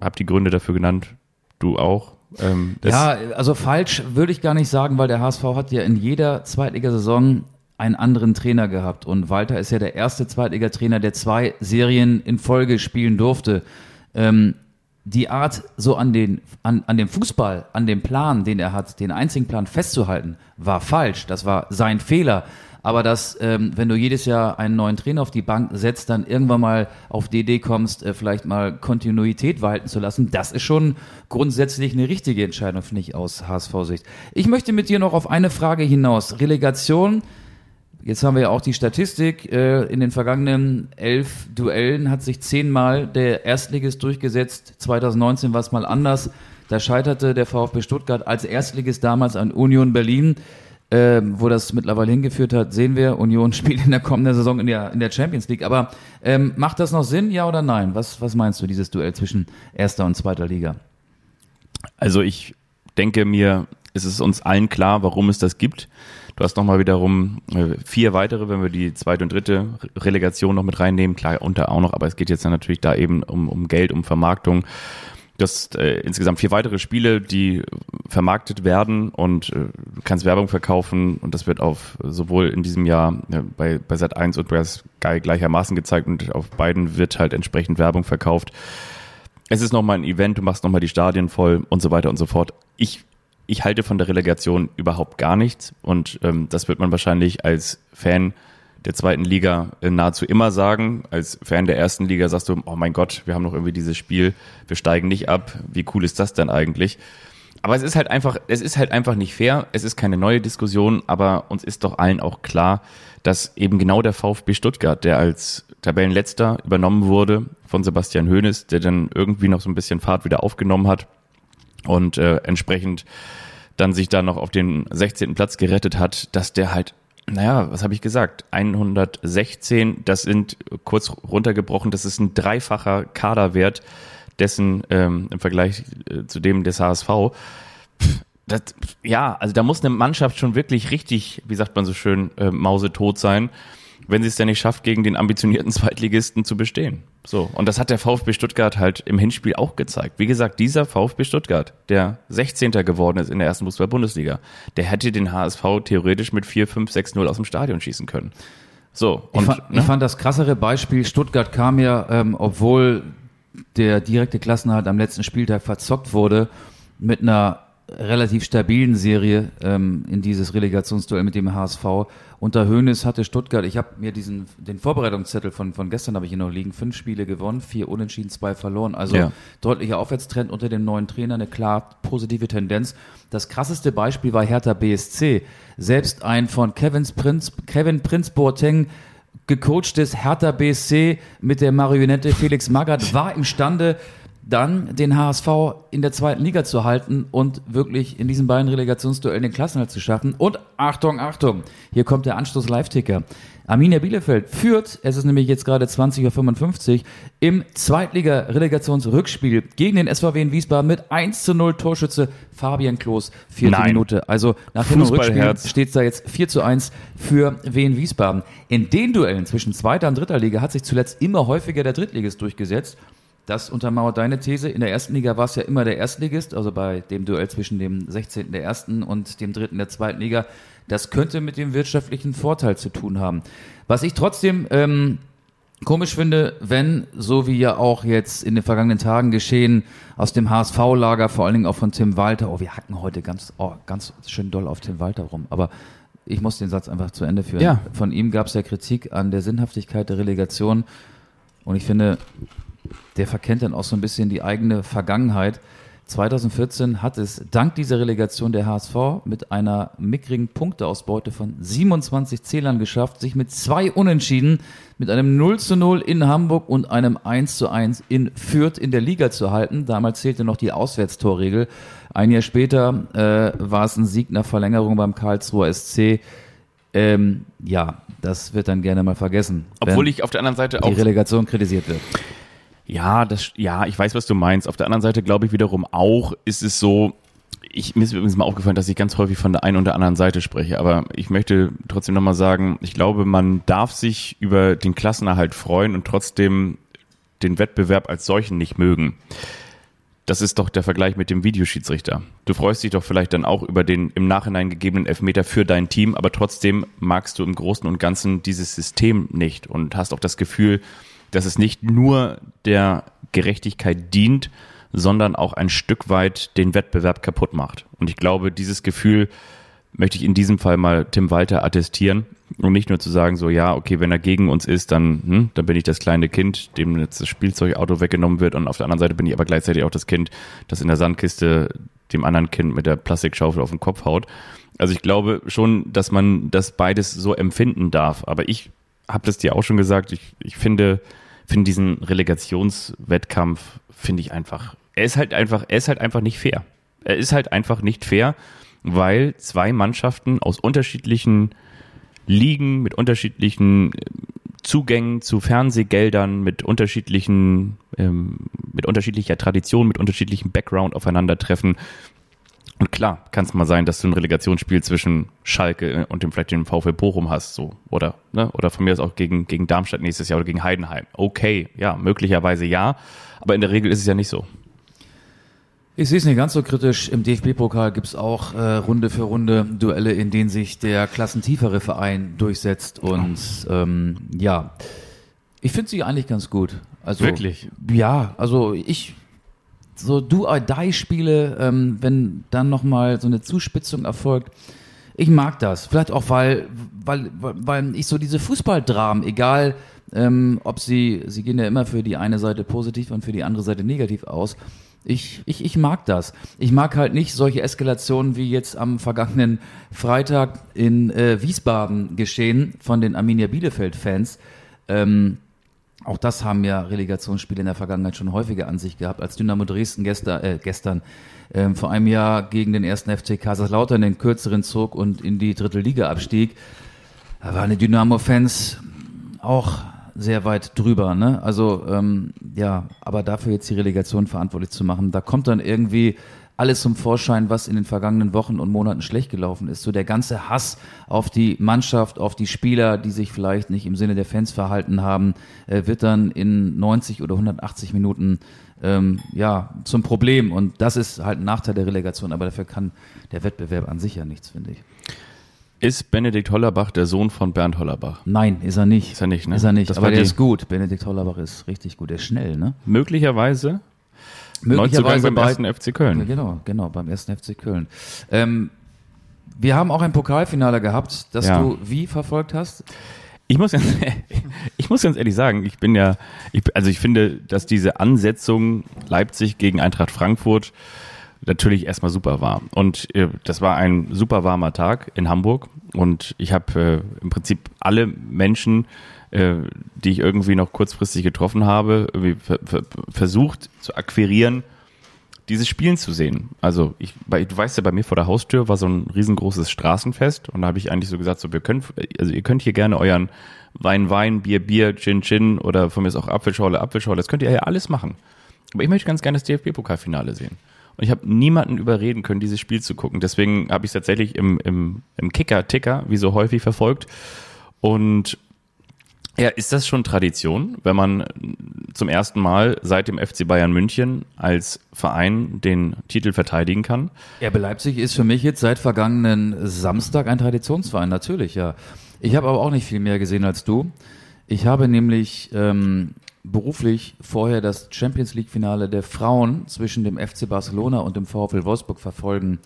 habe die Gründe dafür genannt. Du auch. Ähm, ja, also falsch würde ich gar nicht sagen, weil der HSV hat ja in jeder Zweitligasaison einen anderen Trainer gehabt. Und Walter ist ja der erste Zweitligatrainer, der zwei Serien in Folge spielen durfte. Ähm, die Art, so an, den, an, an dem Fußball, an dem Plan, den er hat, den einzigen Plan festzuhalten, war falsch. Das war sein Fehler aber dass, ähm, wenn du jedes Jahr einen neuen Trainer auf die Bank setzt, dann irgendwann mal auf die Idee kommst, äh, vielleicht mal Kontinuität walten zu lassen, das ist schon grundsätzlich eine richtige Entscheidung, finde ich, aus HSV-Sicht. Ich möchte mit dir noch auf eine Frage hinaus. Relegation, Jetzt haben wir ja auch die Statistik. Äh, in den vergangenen elf Duellen hat sich zehnmal der Erstligist durchgesetzt. 2019 war es mal anders. Da scheiterte der VfB Stuttgart als Erstligist damals an Union Berlin. Ähm, wo das mittlerweile hingeführt hat, sehen wir. Union *laughs* spielt in der kommenden Saison in der, in der Champions League. Aber ähm, macht das noch Sinn, ja oder nein? Was, was meinst du, dieses Duell zwischen erster und zweiter Liga? Also ich denke mir, es ist uns allen klar, warum es das gibt. Du hast nochmal wiederum äh, vier weitere, wenn wir die zweite und dritte Relegation noch mit reinnehmen. Klar, unter auch noch, aber es geht jetzt dann natürlich da eben um, um Geld, um Vermarktung. Du hast äh, insgesamt vier weitere Spiele, die vermarktet werden und äh, du kannst Werbung verkaufen und das wird auf sowohl in diesem Jahr äh, bei, bei Sat1 und bei Sky gleichermaßen gezeigt und auf beiden wird halt entsprechend Werbung verkauft. Es ist nochmal ein Event, du machst nochmal die Stadien voll und so weiter und so fort. Ich, ich halte von der Relegation überhaupt gar nichts und ähm, das wird man wahrscheinlich als Fan der zweiten Liga äh, nahezu immer sagen. Als Fan der ersten Liga sagst du, oh mein Gott, wir haben noch irgendwie dieses Spiel, wir steigen nicht ab. Wie cool ist das denn eigentlich? Aber es ist halt einfach, es ist halt einfach nicht fair. Es ist keine neue Diskussion, aber uns ist doch allen auch klar, dass eben genau der VfB Stuttgart, der als Tabellenletzter übernommen wurde von Sebastian Hoeneß, der dann irgendwie noch so ein bisschen Fahrt wieder aufgenommen hat und äh, entsprechend dann sich da noch auf den 16. Platz gerettet hat, dass der halt naja, was habe ich gesagt? 116, das sind kurz runtergebrochen, das ist ein dreifacher Kaderwert dessen ähm, im Vergleich äh, zu dem des HSV. Das, ja, also da muss eine Mannschaft schon wirklich richtig, wie sagt man so schön, äh, mausetot sein wenn sie es denn nicht schafft, gegen den ambitionierten *laughs* Zweitligisten zu bestehen. So. Und das hat der VfB Stuttgart halt im Hinspiel auch gezeigt. Wie gesagt, dieser VfB Stuttgart, der 16. geworden ist in der ersten Fußball-Bundesliga, der hätte den HSV theoretisch mit 4, 5, 6, 0 aus dem Stadion schießen können. So. Und, ich, fand, ne? ich fand das krassere Beispiel, Stuttgart kam ja, ähm, obwohl der direkte Klassenhalt am letzten Spieltag verzockt wurde, mit einer relativ stabilen Serie ähm, in dieses Relegationsduell mit dem HSV. Unter Hoeneß hatte Stuttgart, ich habe mir diesen den Vorbereitungszettel von, von gestern habe ich hier noch liegen, fünf Spiele gewonnen, vier unentschieden, zwei verloren. Also ja. deutlicher Aufwärtstrend unter dem neuen Trainer, eine klar positive Tendenz. Das krasseste Beispiel war Hertha BSC. Selbst ein von Kevins Prinz, Kevin Prinz Boateng gecoachtes Hertha BSC mit der Marionette Felix Magath war imstande, dann den HSV in der zweiten Liga zu halten und wirklich in diesen beiden Relegationsduellen den Klassenhalt zu schaffen. Und Achtung, Achtung, hier kommt der Anstoß Live-Ticker. Arminia Bielefeld führt, es ist nämlich jetzt gerade 20.55 Uhr, im Zweitliga-Relegationsrückspiel gegen den SVW in Wiesbaden mit 1 zu 0 Torschütze Fabian Klos, vierte Nein. Minute. Also nach dem Rückspiel steht es da jetzt 4 zu 1 für Wien Wiesbaden. In den Duellen zwischen zweiter und dritter Liga hat sich zuletzt immer häufiger der Drittligist durchgesetzt. Das untermauert deine These. In der ersten Liga war es ja immer der Erstligist, also bei dem Duell zwischen dem 16. der ersten und dem dritten der zweiten Liga. Das könnte mit dem wirtschaftlichen Vorteil zu tun haben. Was ich trotzdem ähm, komisch finde, wenn, so wie ja auch jetzt in den vergangenen Tagen geschehen, aus dem HSV-Lager, vor allen Dingen auch von Tim Walter, oh, wir hacken heute ganz, oh, ganz schön doll auf Tim Walter rum, aber ich muss den Satz einfach zu Ende führen. Ja. Von ihm gab es ja Kritik an der Sinnhaftigkeit der Relegation. Und ich finde, der verkennt dann auch so ein bisschen die eigene Vergangenheit. 2014 hat es dank dieser Relegation der HSV mit einer mickrigen Punkteausbeute von 27 Zählern geschafft, sich mit zwei Unentschieden, mit einem 0 zu 0 in Hamburg und einem 1 zu 1 in Fürth in der Liga zu halten. Damals zählte noch die Auswärtstorregel. Ein Jahr später äh, war es ein Sieg nach Verlängerung beim Karlsruher SC. Ähm, ja, das wird dann gerne mal vergessen. Obwohl ich auf der anderen Seite auch die Relegation kritisiert wird. Ja, das, ja, ich weiß, was du meinst. Auf der anderen Seite glaube ich wiederum auch, ist es so, ich, mir ist übrigens mal aufgefallen, dass ich ganz häufig von der einen und der anderen Seite spreche, aber ich möchte trotzdem nochmal sagen, ich glaube, man darf sich über den Klassenerhalt freuen und trotzdem den Wettbewerb als solchen nicht mögen. Das ist doch der Vergleich mit dem Videoschiedsrichter. Du freust dich doch vielleicht dann auch über den im Nachhinein gegebenen Elfmeter für dein Team, aber trotzdem magst du im Großen und Ganzen dieses System nicht und hast auch das Gefühl, dass es nicht nur der Gerechtigkeit dient, sondern auch ein Stück weit den Wettbewerb kaputt macht. Und ich glaube, dieses Gefühl möchte ich in diesem Fall mal Tim Walter attestieren und nicht nur zu sagen, so ja, okay, wenn er gegen uns ist, dann, hm, dann bin ich das kleine Kind, dem jetzt das Spielzeugauto weggenommen wird und auf der anderen Seite bin ich aber gleichzeitig auch das Kind, das in der Sandkiste dem anderen Kind mit der Plastikschaufel auf den Kopf haut. Also ich glaube schon, dass man das beides so empfinden darf. Aber ich habe das dir auch schon gesagt, ich, ich finde, finde diesen Relegationswettkampf, finde ich einfach, er ist halt einfach, er ist halt einfach nicht fair. Er ist halt einfach nicht fair. weil zwei Mannschaften aus unterschiedlichen Ligen mit unterschiedlichen äh, Zugängen zu Fernsehgeldern, mit unterschiedlichen, ähm, mit unterschiedlicher Tradition, mit unterschiedlichem Background aufeinandertreffen. Und klar, kann es mal sein, dass du ein Relegationsspiel zwischen Schalke und dem vielleicht dem VfL Bochum hast, so oder ne? oder von mir aus auch gegen gegen Darmstadt nächstes Jahr oder gegen Heidenheim. Okay, ja, möglicherweise ja, aber in der Regel ist es ja nicht so. Ich sehe es nicht ganz so kritisch. Im DFB-Pokal gibt es auch äh, Runde für Runde Duelle, in denen sich der klassentiefere Verein durchsetzt. Und ähm, ja, ich finde sie eigentlich ganz gut. Also, Wirklich? Ja, also ich so Do-or-Die-Spiele, ähm, wenn dann nochmal so eine Zuspitzung erfolgt. Ich mag das. Vielleicht auch, weil, weil, weil ich so diese Fußballdramen, egal ähm, ob sie, sie gehen ja immer für die eine Seite positiv und für die andere Seite negativ aus. Ich, ich, ich mag das. Ich mag halt nicht solche Eskalationen wie jetzt am vergangenen Freitag in äh, Wiesbaden geschehen von den Arminia Bielefeld-Fans. Ähm, auch das haben ja Relegationsspiele in der Vergangenheit schon häufiger an sich gehabt, als Dynamo Dresden gestern, äh, gestern ähm, vor einem Jahr gegen den ersten FC Kaiserslautern den kürzeren zog und in die dritte Liga abstieg. Da waren die Dynamo-Fans auch sehr weit drüber. Ne? Also ähm, ja, aber dafür jetzt die Relegation verantwortlich zu machen, da kommt dann irgendwie alles zum Vorschein, was in den vergangenen Wochen und Monaten schlecht gelaufen ist. So der ganze Hass auf die Mannschaft, auf die Spieler, die sich vielleicht nicht im Sinne der Fans verhalten haben, äh, wird dann in 90 oder 180 Minuten ähm, ja zum Problem. Und das ist halt ein Nachteil der Relegation, aber dafür kann der Wettbewerb an sich ja nichts, finde ich. Ist Benedikt Hollerbach der Sohn von Bernd Hollerbach? Nein, ist er nicht. Ist er nicht, ne? Ist er nicht, Das aber der ist gut. Benedikt Hollerbach ist richtig gut. Der ist schnell, ne? Möglicherweise. Neuzugang beim bei- ersten FC Ja, Köln. genau, genau, beim ersten FC Köln. Ähm, wir haben auch ein Pokalfinale gehabt, das Ja. du wie verfolgt hast? Ich muss, ganz, *laughs* ich muss ganz ehrlich sagen, ich bin ja, ich, also ich finde, dass diese Ansetzung Leipzig gegen Eintracht Frankfurt natürlich erstmal super war. Und äh, das war ein super warmer Tag in Hamburg. Und ich habe äh, im Prinzip alle Menschen, äh, die ich irgendwie noch kurzfristig getroffen habe, ver ver versucht zu akquirieren, dieses Spielen zu sehen. Also ich, bei, du weißt ja, bei mir vor der Haustür war so ein riesengroßes Straßenfest und da habe ich eigentlich so gesagt, so wir können, also ihr könnt hier gerne euren Wein, Wein, Bier, Bier, Gin, Gin oder von mir ist auch Apfelschorle, Apfelschorle, das könnt ihr ja alles machen. Aber ich möchte ganz gerne das DFB-Pokalfinale sehen. Und ich habe niemanden überreden können, dieses Spiel zu gucken. Deswegen habe ich es tatsächlich im, im, im Kicker-Ticker, wie so häufig, verfolgt. Und ja, ist das schon Tradition, wenn man zum ersten Mal seit dem FC Bayern München als Verein den Titel verteidigen kann? RB Leipzig ist für mich jetzt seit vergangenen Samstag ein Traditionsverein, natürlich, ja. Ich habe aber auch nicht viel mehr gesehen als du. Ich habe nämlich ähm, beruflich vorher das Champions League-Finale der Frauen zwischen dem FC Barcelona und dem VfL Wolfsburg verfolgen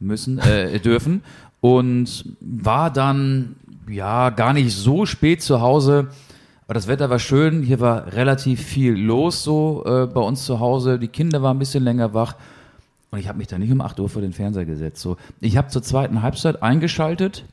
müssen, äh, dürfen und war dann ja gar nicht so spät zu Hause. Aber das Wetter war schön, hier war relativ viel los so äh, bei uns zu Hause. Die Kinder waren ein bisschen länger wach und ich habe mich da nicht um 8 Uhr vor den Fernseher gesetzt. So, ich habe zur zweiten Halbzeit eingeschaltet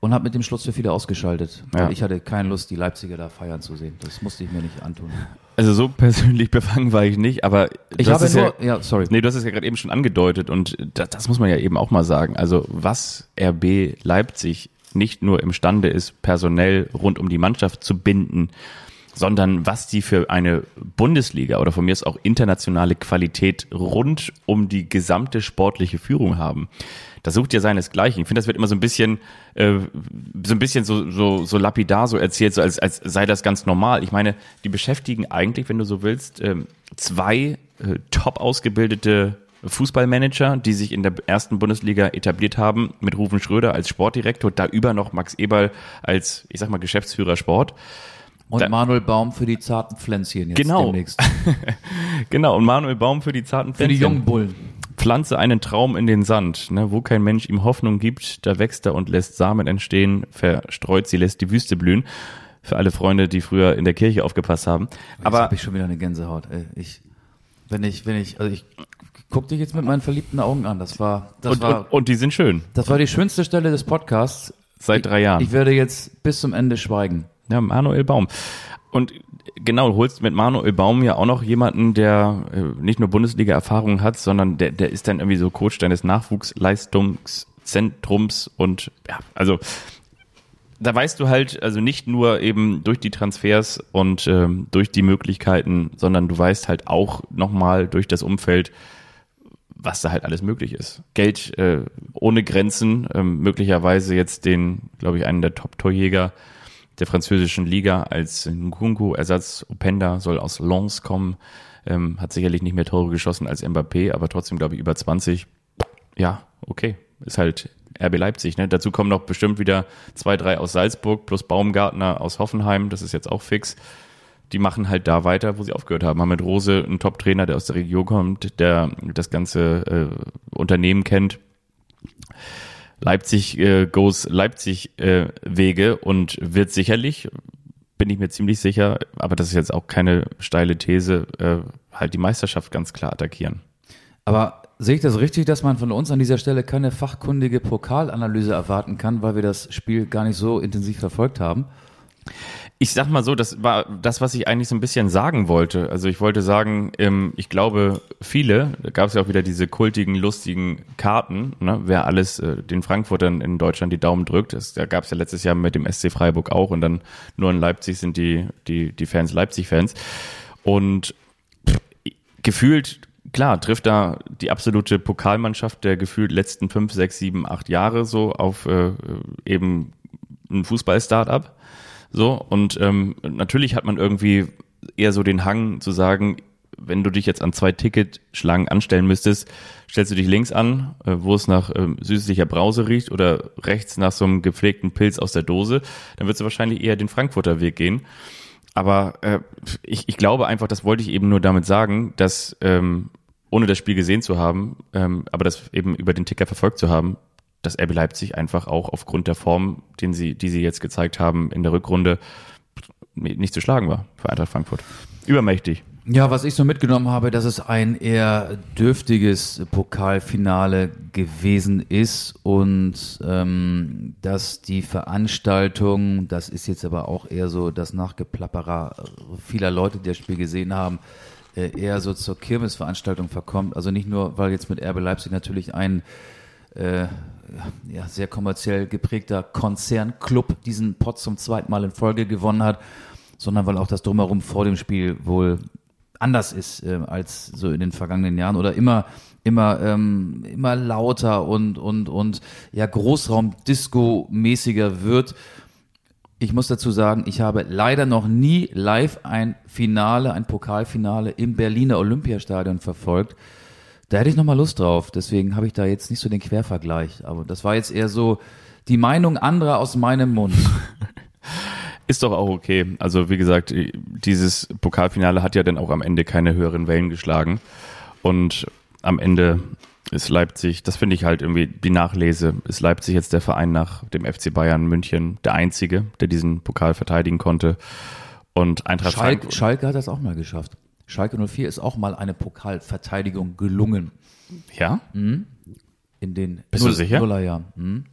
und habe mit dem Schluss für viele ausgeschaltet, weil Ja. ich hatte keine Lust, die Leipziger da feiern zu sehen. Das musste ich mir nicht antun. Also so persönlich *laughs* befangen war ich nicht, aber Ich das habe ist nur, ja, ja, sorry. nee, du hast es ja gerade eben schon angedeutet und das, das muss man ja eben auch mal sagen. Also was RB Leipzig nicht nur imstande ist, personell rund um die Mannschaft zu binden, sondern was die für eine Bundesliga oder von mir ist auch internationale Qualität rund um die gesamte sportliche Führung haben. Das sucht ja seinesgleichen. Ich finde, das wird immer so ein bisschen, äh, so ein bisschen so, so, so lapidar so erzählt, so als, als sei das ganz normal. Ich meine, die beschäftigen eigentlich, wenn du so willst, ähm, zwei äh, top ausgebildete Fußballmanager, die sich in der ersten Bundesliga etabliert haben, mit Rufen Schröder als Sportdirektor, da über noch Max Eberl als, ich sag mal, Geschäftsführer Sport. Und Da- Manuel Baum für die zarten Pflänzchen jetzt Genau. demnächst. *laughs* Genau, und Manuel Baum für die zarten Für die Pflänzchen. jungen Bullen. Pflanze einen Traum in den Sand, ne, wo kein Mensch ihm Hoffnung gibt, da wächst er und lässt Samen entstehen, verstreut sie, lässt die Wüste blühen. Für alle Freunde, die früher in der Kirche aufgepasst haben. Aber Aber habe ich schon wieder eine Gänsehaut. Ey. Ich, wenn ich, wenn ich, also ich guck dich jetzt mit meinen verliebten Augen an. Das war, das und, war, und, und die sind schön. das war die schönste Stelle des Podcasts. Seit drei Jahren. Ich werde jetzt bis zum Ende schweigen. Ja, Manuel Baum. Und genau, holst mit Manuel Baum ja auch noch jemanden, der äh, nicht nur Bundesliga-Erfahrung hat, sondern der, der ist dann irgendwie so Coach deines Nachwuchsleistungszentrums und ja, also da weißt du halt, also nicht nur eben durch die Transfers und ähm, durch die Möglichkeiten, sondern du weißt halt auch nochmal durch das Umfeld, was da halt alles möglich ist. Geld äh, ohne Grenzen, ähm, möglicherweise jetzt den, glaube ich, einen der Top-Torjäger der französischen Liga als Nkunku-Ersatz. Openda soll aus Lens kommen, ähm, hat sicherlich nicht mehr Tore geschossen als Mbappé, aber trotzdem, glaube ich, über 20. Ja, okay, ist halt RB Leipzig. Ne? Dazu kommen noch bestimmt wieder zwei, drei aus Salzburg plus Baumgartner aus Hoffenheim. Das ist jetzt auch fix. Die machen halt da weiter, wo sie aufgehört haben. Haben mit Rose einen Top-Trainer, der aus der Region kommt, der das ganze äh, Unternehmen kennt. Leipzig äh, goes Leipzig äh, Wege und wird sicherlich, bin ich mir ziemlich sicher, aber das ist jetzt auch keine steile These, äh, halt die Meisterschaft ganz klar attackieren. Aber sehe ich das richtig, dass man von uns an dieser Stelle keine fachkundige Pokalanalyse erwarten kann, weil wir das Spiel gar nicht so intensiv verfolgt haben? Ich sag mal so, das war das, was ich eigentlich so ein bisschen sagen wollte. Also ich wollte sagen, ähm, ich glaube, viele, da gab es ja auch wieder diese kultigen, lustigen Karten, ne, wer alles äh, den Frankfurtern in Deutschland die Daumen drückt. Das, da gab es ja letztes Jahr mit dem SC Freiburg auch und dann nur in Leipzig sind die, die, die Fans Leipzig-Fans. Und gefühlt klar, trifft da die absolute Pokalmannschaft der gefühlt letzten fünf, sechs, sieben, acht Jahre so auf äh, eben ein Fußball-Startup. So, und ähm, natürlich hat man irgendwie eher so den Hang zu sagen, wenn du dich jetzt an zwei Ticketschlangen anstellen müsstest, stellst du dich links an, äh, wo es nach äh, süßlicher Brause riecht, oder rechts nach so einem gepflegten Pilz aus der Dose, dann würdest du wahrscheinlich eher den Frankfurter Weg gehen. Aber äh, ich, ich glaube einfach, das wollte ich eben nur damit sagen, dass ähm, ohne das Spiel gesehen zu haben, ähm, aber das eben über den Ticker verfolgt zu haben, dass RB Leipzig einfach auch aufgrund der Form, den sie, die sie jetzt gezeigt haben in der Rückrunde, nicht zu schlagen war für Eintracht Frankfurt. Übermächtig. Ja, was ich so mitgenommen habe, dass es ein eher dürftiges Pokalfinale gewesen ist und ähm, dass die Veranstaltung, das ist jetzt aber auch eher so das Nachgeplapperer vieler Leute, die das Spiel gesehen haben, äh, eher so zur Kirmesveranstaltung verkommt. Also nicht nur, weil jetzt mit RB Leipzig natürlich ein äh, ja, sehr kommerziell geprägter Konzernclub diesen Pot zum zweiten Mal in Folge gewonnen hat, sondern weil auch das Drumherum vor dem Spiel wohl anders ist äh, als so in den vergangenen Jahren oder immer immer ähm, immer lauter und und und ja Großraum Disco mäßiger wird ich muss dazu sagen, ich habe leider noch nie live ein Finale, ein Pokalfinale im Berliner Olympiastadion verfolgt. Da hätte ich noch mal Lust drauf. Deswegen habe ich da jetzt nicht so den Quervergleich. Aber das war jetzt eher so die Meinung anderer aus meinem Mund. *laughs* Ist doch auch okay. Also wie gesagt, dieses Pokalfinale hat ja dann auch am Ende keine höheren Wellen geschlagen. Und am Ende ist Leipzig, das finde ich halt irgendwie die Nachlese, ist Leipzig jetzt der Verein nach dem FC Bayern München der einzige, der diesen Pokal verteidigen konnte. Und Eintracht Schalke, Frankfurt. Schalke hat das auch mal geschafft. Schalke 04 ist auch mal eine Pokalverteidigung gelungen. Ja? Mhm. In den Bist Null, du sicher? Nullerjahren. Mhm.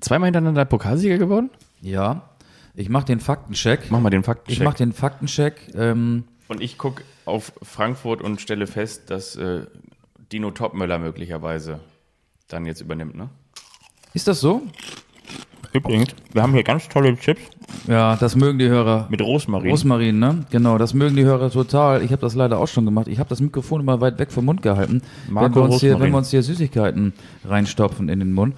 Zweimal hintereinander Pokalsieger geworden? Ja. Ich mache den Faktencheck. Mach mal den Faktencheck. Ich mache den Faktencheck. Ähm, und ich gucke auf Frankfurt und stelle fest, dass äh, Dino Topmöller möglicherweise dann jetzt übernimmt, ne? Ist das so? Übrigens, wir haben hier ganz tolle Chips. Ja, das mögen die Hörer. Mit Rosmarin. Rosmarin, ne? Genau, das mögen die Hörer total. Ich habe das leider auch schon gemacht. Ich habe das Mikrofon immer weit weg vom Mund gehalten, Marco wenn wir, uns hier, wenn wir uns hier Süßigkeiten reinstopfen in den Mund.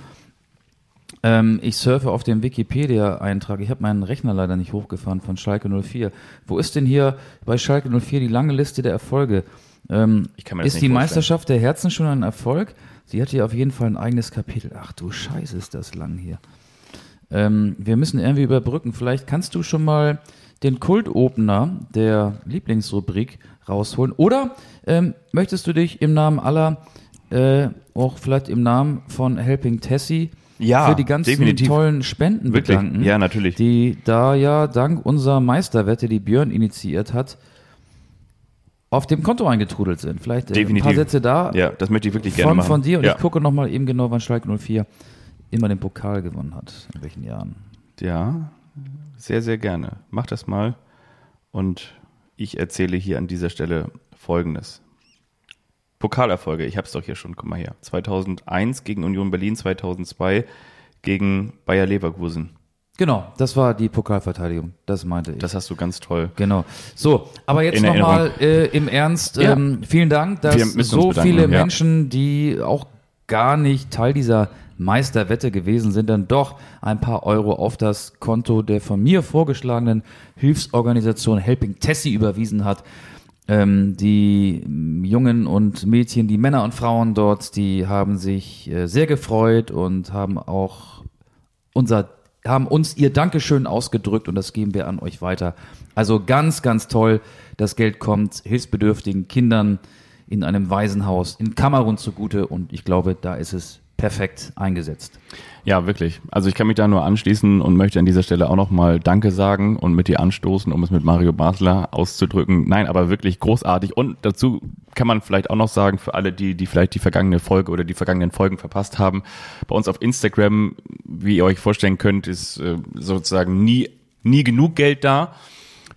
Ähm, ich surfe auf dem Wikipedia-Eintrag. Ich habe meinen Rechner leider nicht hochgefahren von Schalke 04. Wo ist denn hier bei Schalke 04 die lange Liste der Erfolge? Ähm, ist die vorstellen. Meisterschaft der Herzen schon ein Erfolg? Sie hat hier auf jeden Fall ein eigenes Kapitel. Ach du Scheiße, ist das lang hier. Ähm, wir müssen irgendwie überbrücken. Vielleicht kannst du schon mal den Kultopener der Lieblingsrubrik rausholen. Oder ähm, möchtest du dich im Namen aller, äh, auch vielleicht im Namen von Helping Tessie, ja, für die ganzen definitiv. tollen Spenden Wirklich? bedanken. Ja, natürlich. Die da ja dank unserer Meisterwette, die Björn initiiert hat, auf dem Konto eingetrudelt sind. Vielleicht Definitiv. ein paar Sätze da. Ja, das möchte ich wirklich gerne von, machen. Von dir und ja. ich gucke nochmal eben genau, wann Schalke 04 immer den Pokal gewonnen hat. In welchen Jahren. Ja, sehr, sehr gerne. Mach das mal. Und ich erzähle hier an dieser Stelle Folgendes. Pokalerfolge, ich habe es doch hier schon, guck mal hier. 2001 gegen Union Berlin, 2002 gegen Bayer Leverkusen. Genau, das war die Pokalverteidigung. Das meinte ich. Das hast du ganz toll. Genau. So, aber jetzt nochmal äh, im Ernst. Ja. Ähm, vielen Dank, dass so bedanken, viele ja. Menschen, die auch gar nicht Teil dieser Meisterwette gewesen sind, dann doch ein paar Euro auf das Konto der von mir vorgeschlagenen Hilfsorganisation Helping Tessie überwiesen hat. Ähm, die Jungen und Mädchen, die Männer und Frauen dort, die haben sich äh, sehr gefreut und haben auch unser, haben uns ihr Dankeschön ausgedrückt und das geben wir an euch weiter. Also ganz, ganz toll. Das Geld kommt hilfsbedürftigen Kindern in einem Waisenhaus in Kamerun zugute und ich glaube, da ist es perfekt eingesetzt. Ja, wirklich. Also ich kann mich da nur anschließen und möchte an dieser Stelle auch nochmal Danke sagen und mit dir anstoßen, um es mit Mario Basler auszudrücken. Nein, aber wirklich großartig. Und dazu kann man vielleicht auch noch sagen, für alle, die, die vielleicht die vergangene Folge oder die vergangenen Folgen verpasst haben, bei uns auf Instagram, wie ihr euch vorstellen könnt, ist äh, sozusagen nie, nie genug Geld da.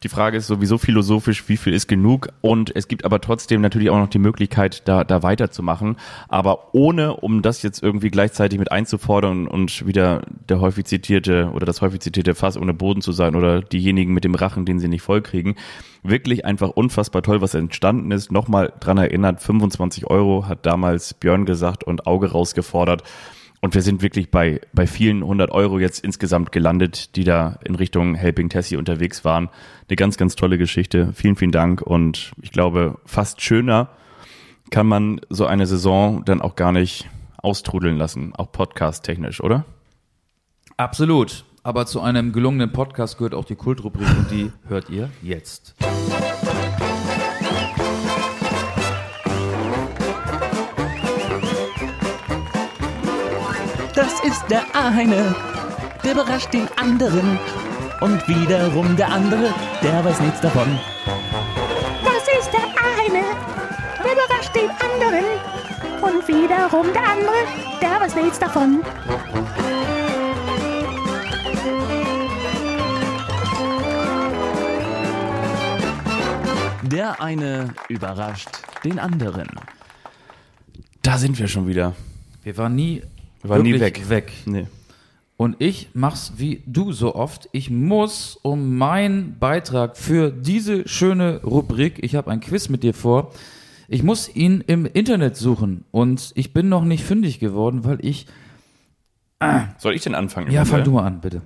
Die Frage ist sowieso philosophisch, wie viel ist genug? Und es gibt aber trotzdem natürlich auch noch die Möglichkeit, da, da weiterzumachen. Aber ohne, um das jetzt irgendwie gleichzeitig mit einzufordern und wieder der häufig zitierte oder das häufig zitierte Fass ohne Boden zu sein oder diejenigen mit dem Rachen, den sie nicht vollkriegen. Wirklich einfach unfassbar toll, was entstanden ist. Nochmal dran erinnert, 25 Euro hat damals Björn gesagt und Auge rausgefordert. Und wir sind wirklich bei, bei vielen hundert Euro jetzt insgesamt gelandet, die da in Richtung Helping Tessie unterwegs waren. Eine ganz, ganz tolle Geschichte. Vielen, vielen Dank. Und ich glaube, fast schöner kann man so eine Saison dann auch gar nicht austrudeln lassen, auch podcast-technisch, oder? Absolut. Aber zu einem gelungenen Podcast gehört auch die Kultrubrik und die hört ihr jetzt. Das ist der eine, der überrascht den anderen. Und wiederum der andere, der weiß nichts davon. Das ist der eine, der überrascht den anderen. Und wiederum der andere, der weiß nichts davon. Der eine überrascht den anderen. Da sind wir schon wieder. Wir waren nie, Wir waren nie wirklich weg. weg. Nee. Und ich mach's wie du so oft. Ich muss um meinen Beitrag für diese schöne Rubrik, ich habe ein Quiz mit dir vor, ich muss ihn im Internet suchen. Und ich bin noch nicht fündig geworden, weil ich. Soll ich denn anfangen? Ja, fang du mal an, bitte.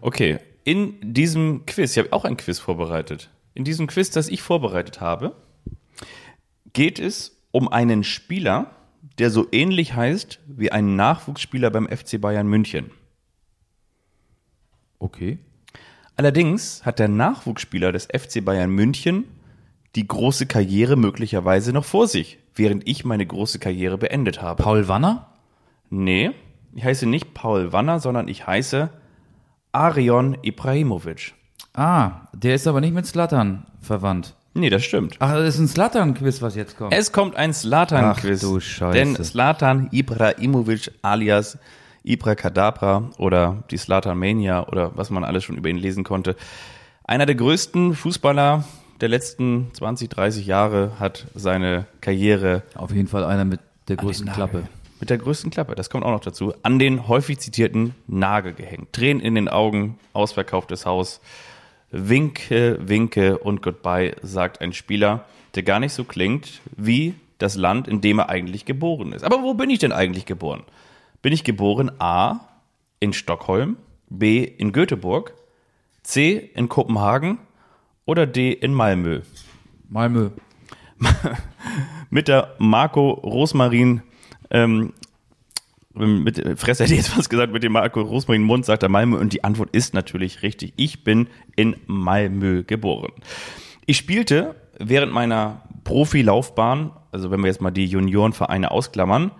Okay, in diesem Quiz, ich habe auch ein Quiz vorbereitet. In diesem Quiz, das ich vorbereitet habe, geht es um einen Spieler, der so ähnlich heißt wie ein Nachwuchsspieler beim FC Bayern München. Okay. Allerdings hat der Nachwuchsspieler des FC Bayern München die große Karriere möglicherweise noch vor sich, während ich meine große Karriere beendet habe. Paul Wanner? Nee, ich heiße nicht Paul Wanner, sondern ich heiße Arion Ibrahimovic. Ah, der ist aber nicht mit Slattern verwandt. Nee, das stimmt. Ach, das ist ein Slattern-Quiz, was jetzt kommt. Es kommt ein Slatan-Quiz. Ach du Scheiße. Denn Slatan Ibrahimovic alias Ibra Kadabra oder die Slatan Mania oder was man alles schon über ihn lesen konnte. Einer der größten Fußballer der letzten 20, 30 Jahre hat seine Karriere Auf jeden Fall einer mit der größten Klappe. Mit der größten Klappe, das kommt auch noch dazu. An den häufig zitierten Nagel gehängt. Tränen in den Augen, ausverkauftes Haus. Winke, winke und goodbye, sagt ein Spieler, der gar nicht so klingt wie das Land, in dem er eigentlich geboren ist. Aber wo bin ich denn eigentlich geboren? Bin ich geboren A in Stockholm, B in Göteborg, C in Kopenhagen oder D in Malmö? Malmö. *laughs* mit der Marco Rosmarin, ähm, mit Fresse hätte ich jetzt was gesagt, mit dem Marco Rosmarin Mund sagt er Malmö und die Antwort ist natürlich richtig. Ich bin in Malmö geboren. Ich spielte während meiner Profilaufbahn, also wenn wir jetzt mal die Juniorenvereine ausklammern,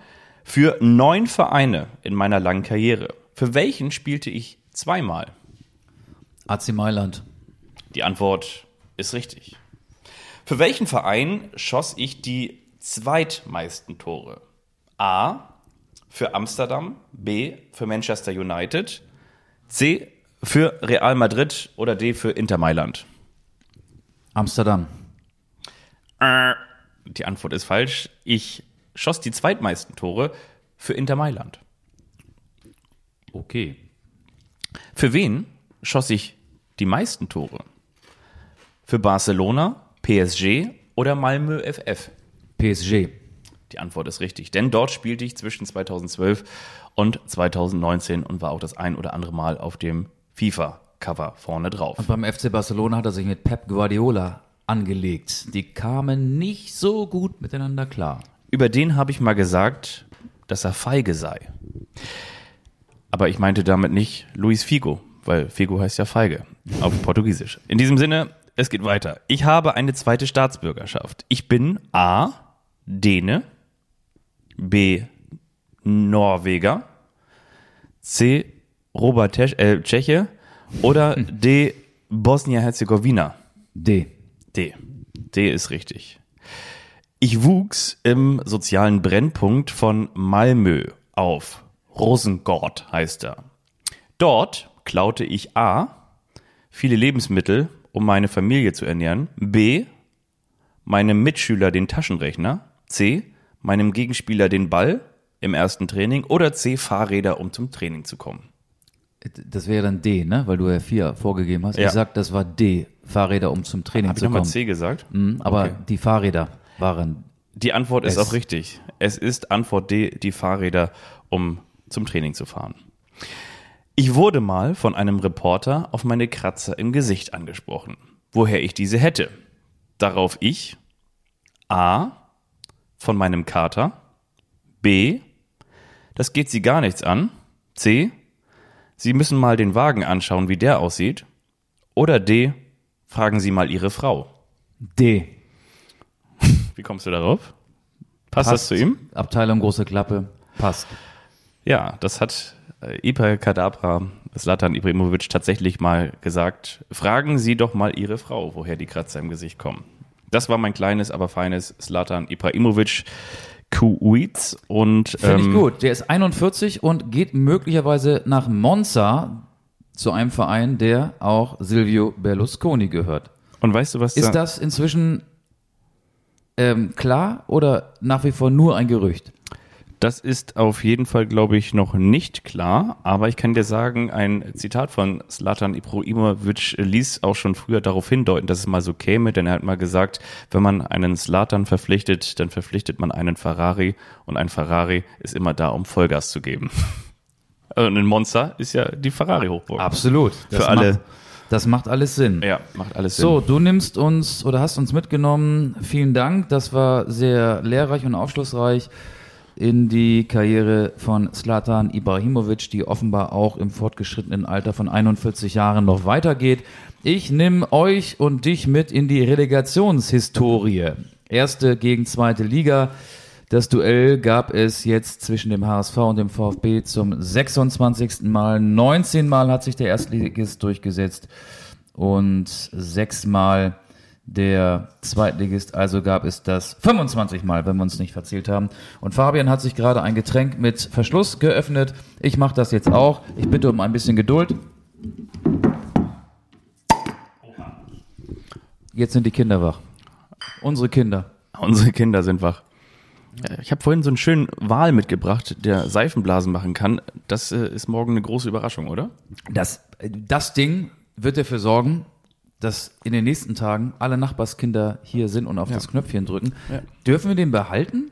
für neun Vereine in meiner langen Karriere. Für welchen spielte ich zweimal? AC Mailand. Die Antwort ist richtig. Für welchen Verein schoss ich die zweitmeisten Tore? A. Für Amsterdam, B. Für Manchester United, C. Für Real Madrid oder D. Für Inter Mailand. Amsterdam. Äh, Die Antwort ist falsch. Ich schoss die zweitmeisten Tore für Inter Mailand. Okay. Für wen schoss ich die meisten Tore? Für Barcelona, PSG oder Malmö FF? PSG. Die Antwort ist richtig, denn dort spielte ich zwischen 2012 und 2019 und war auch das ein oder andere Mal auf dem FIFA-Cover vorne drauf. Und beim FC Barcelona hat er sich mit Pep Guardiola angelegt. Die kamen nicht so gut miteinander klar. Über den habe ich mal gesagt, dass er feige sei. Aber ich meinte damit nicht Luis Figo, weil Figo heißt ja feige auf Portugiesisch. In diesem Sinne, es geht weiter. Ich habe eine zweite Staatsbürgerschaft. Ich bin A. Däne, B. Norweger, C. Robert äh, Tscheche oder D. Bosnien-Herzegowina. D. D. D ist richtig. Ich wuchs im sozialen Brennpunkt von Malmö auf. Rosengård heißt er. Dort klaute ich A. viele Lebensmittel, um meine Familie zu ernähren. B. meinem Mitschüler den Taschenrechner. C. meinem Gegenspieler den Ball im ersten Training. Oder C. Fahrräder, um zum Training zu kommen. Das wäre dann D, ne? Weil du ja vier vorgegeben hast. Ja. Ich sag, das war D. Fahrräder, um zum Training ich zu nochmal kommen. C gesagt? Mhm, aber Okay. die Fahrräder waren. Die Antwort ist S. auch richtig. Es ist Antwort D, die Fahrräder, um zum Training zu fahren. Ich wurde mal von einem Reporter auf meine Kratzer im Gesicht angesprochen, woher ich diese hätte. Darauf ich A. von meinem Kater, B. das geht Sie gar nichts an, C. Sie müssen mal den Wagen anschauen, wie der aussieht, oder D. fragen Sie mal Ihre Frau. D. Wie kommst du darauf? Passt, das zu ihm? Abteilung große Klappe. Passt. Ja, das hat äh, Ipa Kadabra, Zlatan Ibrahimovic tatsächlich mal gesagt. Fragen Sie doch mal Ihre Frau, woher die Kratzer im Gesicht kommen. Das war mein kleines, aber feines Zlatan Ibrahimovic Kuwait und Finde ich ähm, gut. Der ist 41 und geht möglicherweise nach Monza zu einem Verein, der auch Silvio Berlusconi gehört. Und weißt du was? Ist da- das inzwischen ähm, klar oder nach wie vor nur ein Gerücht? Das ist auf jeden Fall, glaube ich, noch nicht klar. Aber ich kann dir sagen, ein Zitat von Slatan Ibrahimovic ließ auch schon früher darauf hindeuten, dass es mal so käme, denn er hat mal gesagt, wenn man einen Slatan verpflichtet, dann verpflichtet man einen Ferrari und ein Ferrari ist immer da, um Vollgas zu geben. Und *laughs* ein Monster ist ja die Ferrari-Hochburg. Absolut. Das Für alle. Das macht alles Sinn. Ja, macht alles Sinn. So, du nimmst uns oder hast uns mitgenommen. Vielen Dank. Das war sehr lehrreich und aufschlussreich in die Karriere von Slatan Ibrahimovic, die offenbar auch im fortgeschrittenen Alter von 41 Jahren noch weitergeht. Ich nehme euch und dich mit in die Relegationshistorie. Erste gegen zweite Liga. Das Duell gab es jetzt zwischen dem HSV und dem VfB zum 26. Mal. 19 Mal hat sich der Erstligist durchgesetzt und sechsmal der Zweitligist. Also gab es das 25 Mal, wenn wir uns nicht verzählt haben. Und Fabian hat sich gerade ein Getränk mit Verschluss geöffnet. Ich mache das jetzt auch. Ich bitte um ein bisschen Geduld. Jetzt sind die Kinder wach. Unsere Kinder. Unsere Kinder sind wach. Äh, Ich habe vorhin so einen schönen Wal mitgebracht, der Seifenblasen machen kann. Das äh, ist morgen eine große Überraschung, oder? Das, das Ding wird dafür sorgen, dass in den nächsten Tagen alle Nachbarskinder hier sind und auf das Knöpfchen drücken. Dürfen wir den behalten?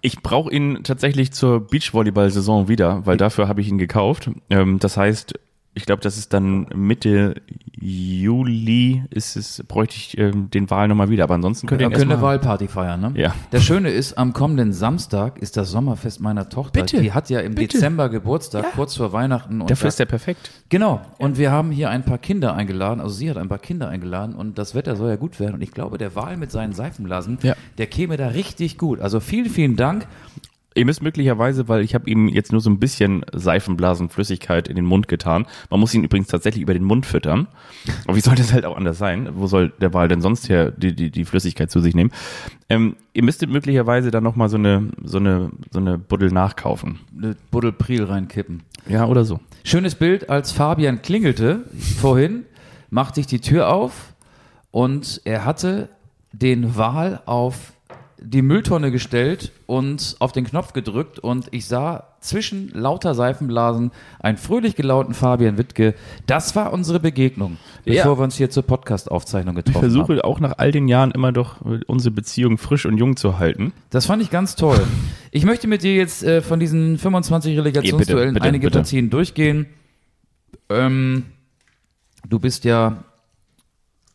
Ich brauche ihn tatsächlich zur Beachvolleyball-Saison wieder, weil dafür habe ich ihn gekauft. Ähm, das heißt, ich glaube, das ist dann Mitte Juli, ist es, bräuchte ich ähm, den Wahl nochmal wieder. Aber ansonsten könnt ihr können eine. Wahlparty feiern, ne? Ja. Das Schöne ist, am kommenden Samstag ist das Sommerfest meiner Tochter. Bitte, Die hat ja im bitte. Dezember Geburtstag, kurz vor Weihnachten. Und Dafür da- ist der perfekt. Genau. Und wir haben hier ein paar Kinder eingeladen. Also sie hat ein paar Kinder eingeladen und das Wetter soll ja gut werden. Und ich glaube, der Wahl mit seinen Seifenblasen, Ja. der käme da richtig gut. Also vielen, vielen Dank. Ihr müsst möglicherweise, weil ich habe ihm jetzt nur so ein bisschen Seifenblasenflüssigkeit in den Mund getan. Man muss ihn übrigens tatsächlich über den Mund füttern. Aber wie soll das halt auch anders sein? Wo soll der Wal denn sonst her die, die, die Flüssigkeit zu sich nehmen? Ähm, ihr müsstet möglicherweise dann nochmal so eine, so eine, so eine Buddel nachkaufen. Eine Buddel Priel reinkippen. Ja, oder so. Schönes Bild, als Fabian klingelte vorhin, machte ich die Tür auf und er hatte den Wal auf die Mülltonne gestellt und auf den Knopf gedrückt und ich sah zwischen lauter Seifenblasen einen fröhlich gelaunten Fabian Wittke. Das war unsere Begegnung, Ja. bevor wir uns hier zur Podcast-Aufzeichnung Ich getroffen haben. versuche auch nach all den Jahren immer doch äh, unsere Beziehung frisch und jung zu halten. Das fand ich ganz toll. Ich möchte mit dir jetzt äh, von diesen 25 Relegationsduellen Ja, bitte, bitte, einige bitte. Partien durchgehen. Ähm, du bist ja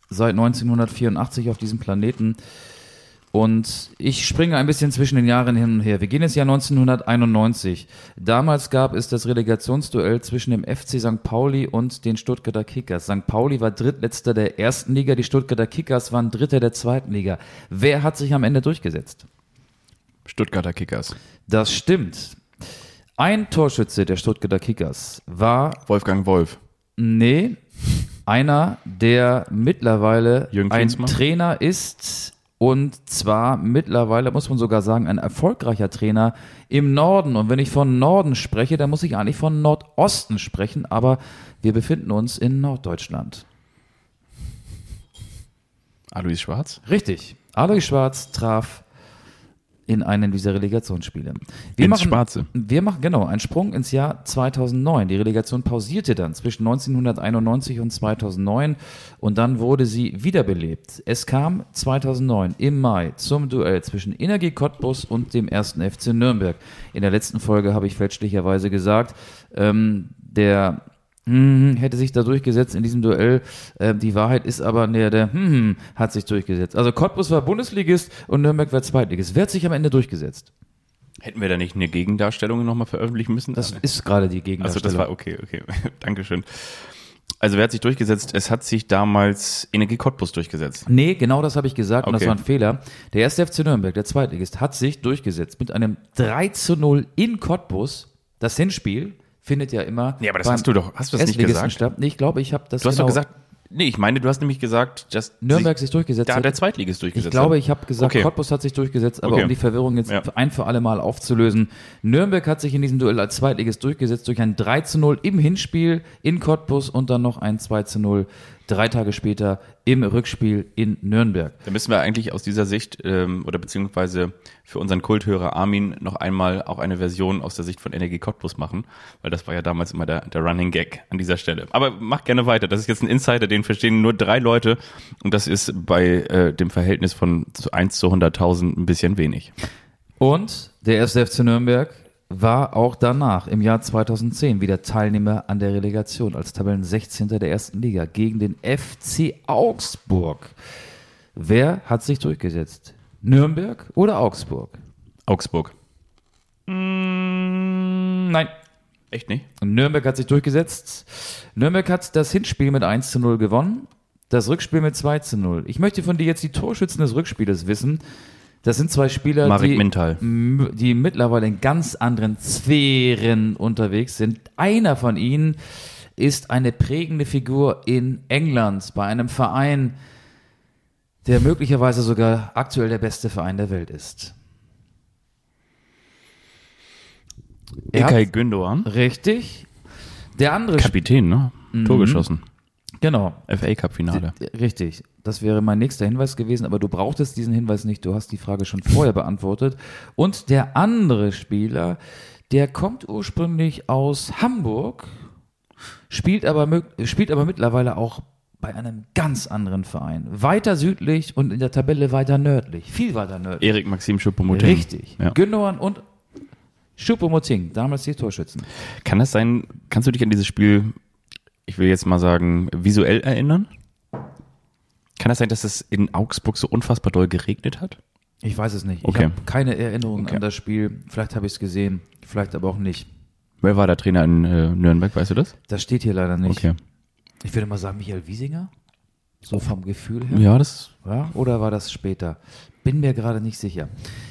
seit 1984 auf diesem Planeten und ich springe ein bisschen zwischen den Jahren hin und her. Wir gehen ins Jahr 1991. Damals gab es das Relegationsduell zwischen dem FC St. Pauli und den Stuttgarter Kickers. St. Pauli war drittletzter der ersten Liga, die Stuttgarter Kickers waren dritter der zweiten Liga. Wer hat sich am Ende durchgesetzt? Stuttgarter Kickers. Das stimmt. Ein Torschütze der Stuttgarter Kickers war, Wolfgang Wolf. nee, einer, der mittlerweile ein? Trainer ist und zwar mittlerweile, muss man sogar sagen, ein erfolgreicher Trainer im Norden. Und wenn ich von Norden spreche, dann muss ich eigentlich von Nordosten sprechen, aber wir befinden uns in Norddeutschland. Alois Schwarz. Richtig. Alois Schwarz traf in einem dieser Relegationsspiele. Wir Ins Schwarze. Wir machen genau einen Sprung ins Jahr 2009. Die Relegation pausierte dann zwischen 1991 und 2009 und dann wurde sie wiederbelebt. Es kam 2009 im Mai zum Duell zwischen Energie Cottbus und dem ersten FC Nürnberg. In der letzten Folge habe ich fälschlicherweise gesagt, ähm, der hm, hätte sich da durchgesetzt in diesem Duell. Ähm, die Wahrheit ist aber, der, der hm, hat sich durchgesetzt. Also Cottbus war Bundesligist und Nürnberg war Zweitligist. Wer hat sich am Ende durchgesetzt? Hätten wir da nicht eine Gegendarstellung nochmal veröffentlichen müssen? Das ist gerade die also Gegendarstellung. das war okay, okay. *laughs* Dankeschön. Also wer hat sich durchgesetzt? Es hat sich damals Energie Cottbus durchgesetzt. Nee, genau das habe ich gesagt und das Okay. war ein Fehler. Der erste FC Nürnberg, der Zweitligist, hat sich durchgesetzt mit einem 3 zu 0 in Cottbus. Das Hinspiel findet ja immer. Nee, aber das hast du doch- hast du das nicht gesagt? statt. Nee, ich glaube, ich habe das Du hast genau, doch gesagt, nee, ich meine, du hast nämlich gesagt, dass Nürnberg sich durchgesetzt da hat. der Zweitligist durchgesetzt Ich glaube, ich habe gesagt, Okay. Cottbus hat sich durchgesetzt, aber Okay. um die Verwirrung jetzt Ja. ein für alle Mal aufzulösen. Nürnberg hat sich in diesem Duell als Zweitligist durchgesetzt durch ein 3 zu 0 im Hinspiel in Cottbus und dann noch ein 2 zu 0 drei Tage später im Rückspiel in Nürnberg. Da müssen wir eigentlich aus dieser Sicht ähm, oder beziehungsweise für unseren Kulthörer Armin noch einmal auch eine Version aus der Sicht von Energie Cottbus machen, weil das war ja damals immer der, der Running Gag an dieser Stelle. Aber mach gerne weiter. Das ist jetzt ein Insider, den verstehen nur drei Leute und das ist bei äh, dem Verhältnis von zu 1 zu 100.000 ein bisschen wenig. Und der erste FC Nürnberg war auch danach im Jahr 2010 wieder Teilnehmer an der Relegation als Tabellen 16. der ersten Liga gegen den FC Augsburg. Wer hat sich durchgesetzt? Nürnberg oder Augsburg? Augsburg. Nein. Echt nicht? Nürnberg hat sich durchgesetzt. Nürnberg hat das Hinspiel mit 1 zu 0 gewonnen, das Rückspiel mit 2 zu 0. Ich möchte von dir jetzt die Torschützen des Rückspieles wissen. Das sind zwei Spieler, Marek die, Mintal. die mittlerweile in ganz anderen Sphären unterwegs sind. Einer von ihnen ist eine prägende Figur in England bei einem Verein, der möglicherweise sogar aktuell der beste Verein der Welt ist. Ilkay Gündoğan. Richtig. Der andere Kapitän, ne? Tor geschossen. Genau, FA Cup Finale. richtig. Das wäre mein nächster Hinweis gewesen, aber du brauchtest diesen Hinweis nicht. Du hast die Frage schon vorher beantwortet. Und der andere Spieler, der kommt ursprünglich aus Hamburg, spielt aber, spielt aber mittlerweile auch bei einem ganz anderen Verein. Weiter südlich und in der Tabelle weiter nördlich. Viel weiter nördlich. Erik Maxim Schuppomoting. Richtig. Ja. Gündogan und Schuppomoting, damals die Torschützen. Kann das sein, kannst du dich an dieses Spiel, ich will jetzt mal sagen, visuell erinnern? Kann das sein, dass es in Augsburg so unfassbar doll geregnet hat? Ich weiß es nicht. Okay. Ich habe keine Erinnerung Okay. an das Spiel. Vielleicht habe ich es gesehen, vielleicht aber auch nicht. Wer war der Trainer in äh, Nürnberg, weißt du das? Das steht hier leider nicht. Okay. Ich würde mal sagen, Michael Wiesinger? So vom Gefühl her? Ja, das Ja, oder war das später? Bin mir gerade nicht sicher.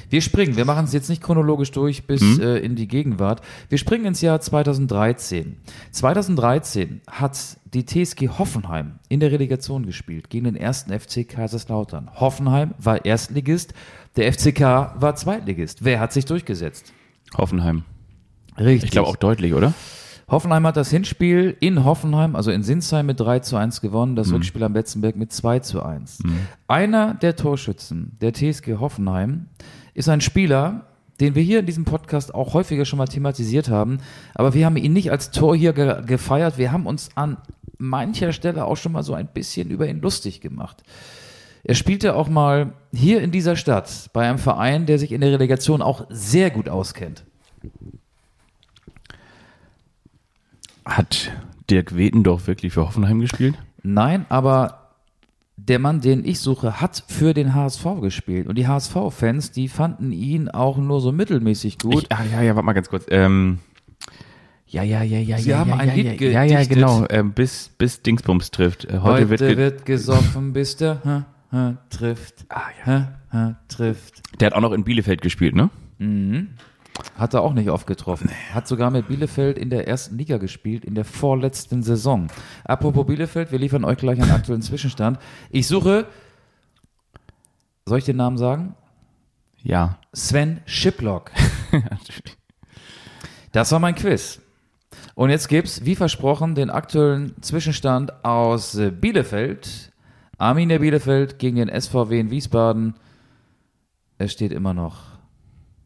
Wir springen, wir machen es jetzt nicht chronologisch durch bis Mhm. äh, in die Gegenwart. Wir springen ins Jahr 2013. 2013 hat die TSG Hoffenheim in der Relegation gespielt gegen den ersten FC Kaiserslautern. Hoffenheim war Erstligist, der FCK war Zweitligist. Wer hat sich durchgesetzt? Hoffenheim. Richtig. Ich glaube auch deutlich, oder? Hoffenheim hat das Hinspiel in Hoffenheim, also in Sinsheim mit 3 zu 1 gewonnen, das Rückspiel am Betzenberg mit 2 zu 1. Einer der Torschützen der TSG Hoffenheim ist ein Spieler, den wir hier in diesem Podcast auch häufiger schon mal thematisiert haben, aber wir haben ihn nicht als Tor hier ge gefeiert, wir haben uns an mancher Stelle auch schon mal so ein bisschen über ihn lustig gemacht. Er spielte auch mal hier in dieser Stadt bei einem Verein, der sich in der Relegation auch sehr gut auskennt. Hat Dirk Wetendorf wirklich für Hoffenheim gespielt? Nein, aber der Mann, den ich suche, hat für den HSV gespielt. Und die HSV-Fans, die fanden ihn auch nur so mittelmäßig gut. Ich, ah, ja, ja, warte mal ganz kurz. Ähm, ja, ja, ja, ja, Sie ja, haben ja, ein ja, Lied ja, ja, ja, genau. Ähm, bis, bis Dingsbums trifft. Äh, Heute, Heute, wird, wird, ge gesoffen, *laughs* bis der ha, ha, trifft. Ah, ha, ha, trifft. Der hat auch noch in Bielefeld gespielt, ne? Hat er auch nicht oft getroffen. Hat sogar mit Bielefeld in der ersten Liga gespielt, in der vorletzten Saison. Apropos Bielefeld, wir liefern euch gleich einen aktuellen Zwischenstand. Ich suche, soll ich den Namen sagen? Ja. Sven Schiplock. *laughs* Das war mein Quiz. Und jetzt gibt's, wie versprochen, den aktuellen Zwischenstand aus Bielefeld. Arminia Bielefeld gegen den SVW in Wiesbaden. Es steht immer noch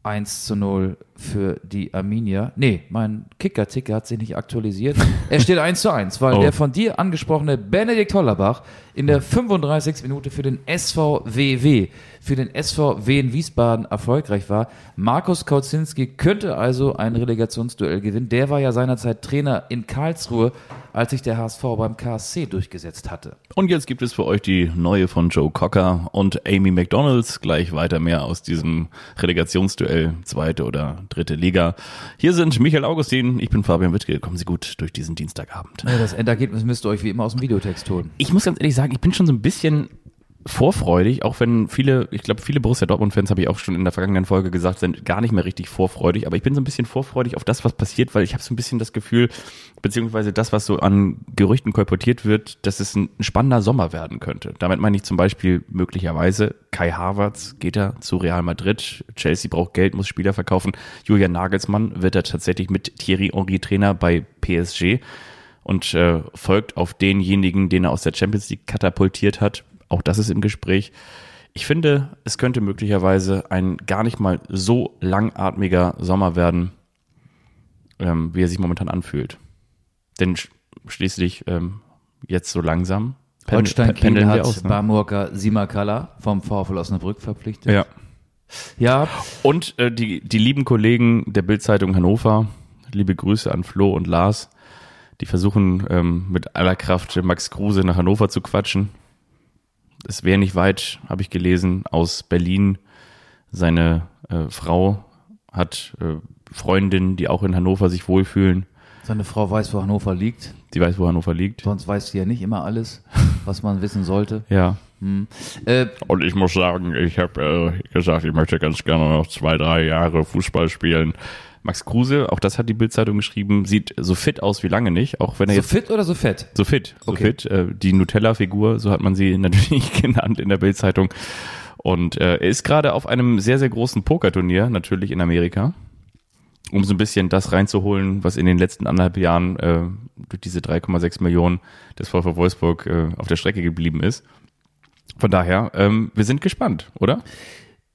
1 zu 0 für die Arminia. Nee, mein Kicker-Ticker hat sich nicht aktualisiert. Er steht 1 zu 1, weil Oh. der von dir angesprochene Benedikt Hollerbach in der 35. Minute für den SVWW, für den SVW in Wiesbaden erfolgreich war. Markus Kautzinski könnte also ein Relegationsduell gewinnen. Der war ja seinerzeit Trainer in Karlsruhe, als sich der HSV beim KSC durchgesetzt hatte. Und jetzt gibt es für euch die neue von Joe Cocker und Amy McDonalds. Gleich weiter mehr aus diesem Relegationsduell, zweite oder dritte Liga. Hier sind Michael Augustin, ich bin Fabian Wittke. Kommen Sie gut durch diesen Dienstagabend. Ja, Das Endergebnis müsst ihr euch wie immer aus dem Videotext holen. Ich muss ganz ehrlich sagen, ich bin schon so ein bisschen vorfreudig, auch wenn viele, ich glaube, viele Borussia Dortmund-Fans, habe ich auch schon in der vergangenen Folge gesagt, sind gar nicht mehr richtig vorfreudig. Aber ich bin so ein bisschen vorfreudig auf das, was passiert, weil ich habe so ein bisschen das Gefühl, beziehungsweise das, was so an Gerüchten kolportiert wird, dass es ein spannender Sommer werden könnte. Damit meine ich zum Beispiel möglicherweise Kai Havertz geht er zu Real Madrid, Chelsea braucht Geld, muss Spieler verkaufen. Julian Nagelsmann wird er tatsächlich mit Thierry Henry Trainer bei PSG und äh, folgt auf denjenigen, den er aus der Champions League katapultiert hat. Auch das ist im Gespräch. Ich finde, es könnte möglicherweise ein gar nicht mal so langatmiger Sommer werden, ähm, wie er sich momentan anfühlt. Denn sch schließlich ähm, jetzt so langsam pen- Holstein Kiel hat aus. Ne? Barmurker Simakala vom VfL Osnabrück verpflichtet. Ja. ja, Und äh, die, die lieben Kollegen der Bildzeitung Hannover, liebe Grüße an Flo und Lars, die versuchen ähm, mit aller Kraft Max Kruse nach Hannover zu quatschen. Es wäre nicht weit, habe ich gelesen, aus Berlin. Seine äh, Frau hat äh, Freundinnen, die auch in Hannover sich wohlfühlen. seine Frau weiß, wo Hannover liegt. Sie weiß, wo Hannover liegt. Sonst weiß sie ja nicht immer alles, was man wissen sollte. *laughs* Ja. Äh, Und ich muss sagen, ich habe äh, gesagt, ich möchte ganz gerne noch zwei, drei Jahre Fußball spielen. Max Kruse, auch das hat die Bildzeitung geschrieben, sieht so fit aus wie lange nicht, auch wenn er so jetzt fit oder so fett? so fit, so Okay. fit. Äh, die Nutella-Figur, so hat man sie *laughs* natürlich genannt in der Bildzeitung. Und äh, er ist gerade auf einem sehr, sehr großen Pokerturnier, natürlich in Amerika, um so ein bisschen das reinzuholen, was in den letzten anderthalb Jahren äh, durch diese 3,6 Millionen des VfW Wolfsburg äh, auf der Strecke geblieben ist. Von daher, ähm, wir sind gespannt, oder?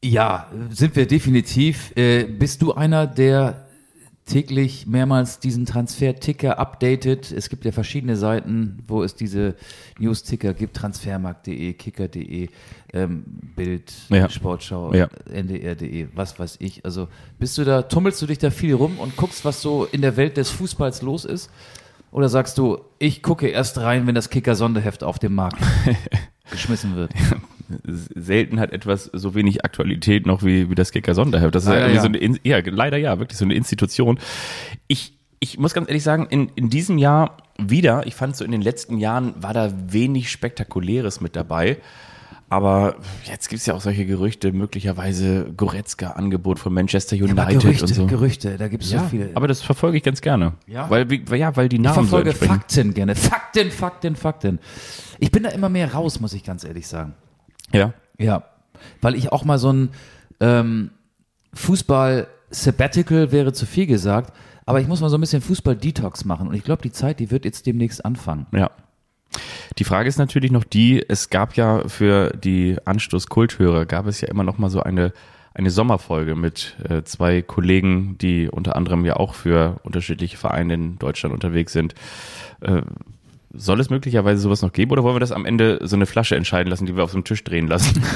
Ja, sind wir definitiv. Äh, bist du einer, der täglich mehrmals diesen Transfer-Ticker updatet? Es gibt ja verschiedene Seiten, wo es diese News-Ticker gibt. Transfermarkt.de, Kicker.de, ähm, Bild, Ja. Sportschau, Ja. NDR.de, was weiß ich. Also bist du da, tummelst du dich da viel rum und guckst, was so in der Welt des Fußballs los ist? Oder sagst du, ich gucke erst rein, wenn das Kicker-Sonderheft auf dem Markt *laughs* geschmissen wird? *laughs* selten hat etwas so wenig Aktualität noch wie, wie das Kicker Sonderheft. Das ist Leider ja, irgendwie ja. so eine, In- ja, leider ja, wirklich so eine Institution. Ich, ich muss ganz ehrlich sagen, in, in diesem Jahr wieder, ich fand so in den letzten Jahren war da wenig Spektakuläres mit dabei. Aber jetzt gibt's ja auch solche Gerüchte, möglicherweise Goretzka-Angebot von Manchester United Aber Gerüchte, und so. Gerüchte, da gibt es so Ja, viele. aber das verfolge ich ganz gerne. Ja? Weil, ja, weil die Ich Namen so verfolge entsprechen. Fakten gerne. Fakten, Fakten, Fakten. Ich bin da immer mehr raus, muss ich ganz ehrlich sagen. Ja. Ja. Weil ich auch mal so ein ähm, Fußball-Sabbatical wäre zu viel gesagt, Aber ich muss mal so ein bisschen Fußball-Detox machen. Und ich glaube, die Zeit, die wird jetzt demnächst anfangen. Ja. Die Frage ist natürlich noch die, es gab ja für die Anstoß-Kulthörer, gab es ja immer noch mal so eine, eine Sommerfolge mit äh, zwei Kollegen, die unter anderem ja auch für unterschiedliche Vereine in Deutschland unterwegs sind. Äh, soll es möglicherweise sowas noch geben oder wollen wir das am Ende so eine Flasche entscheiden lassen, die wir auf so einem Tisch drehen lassen? *laughs*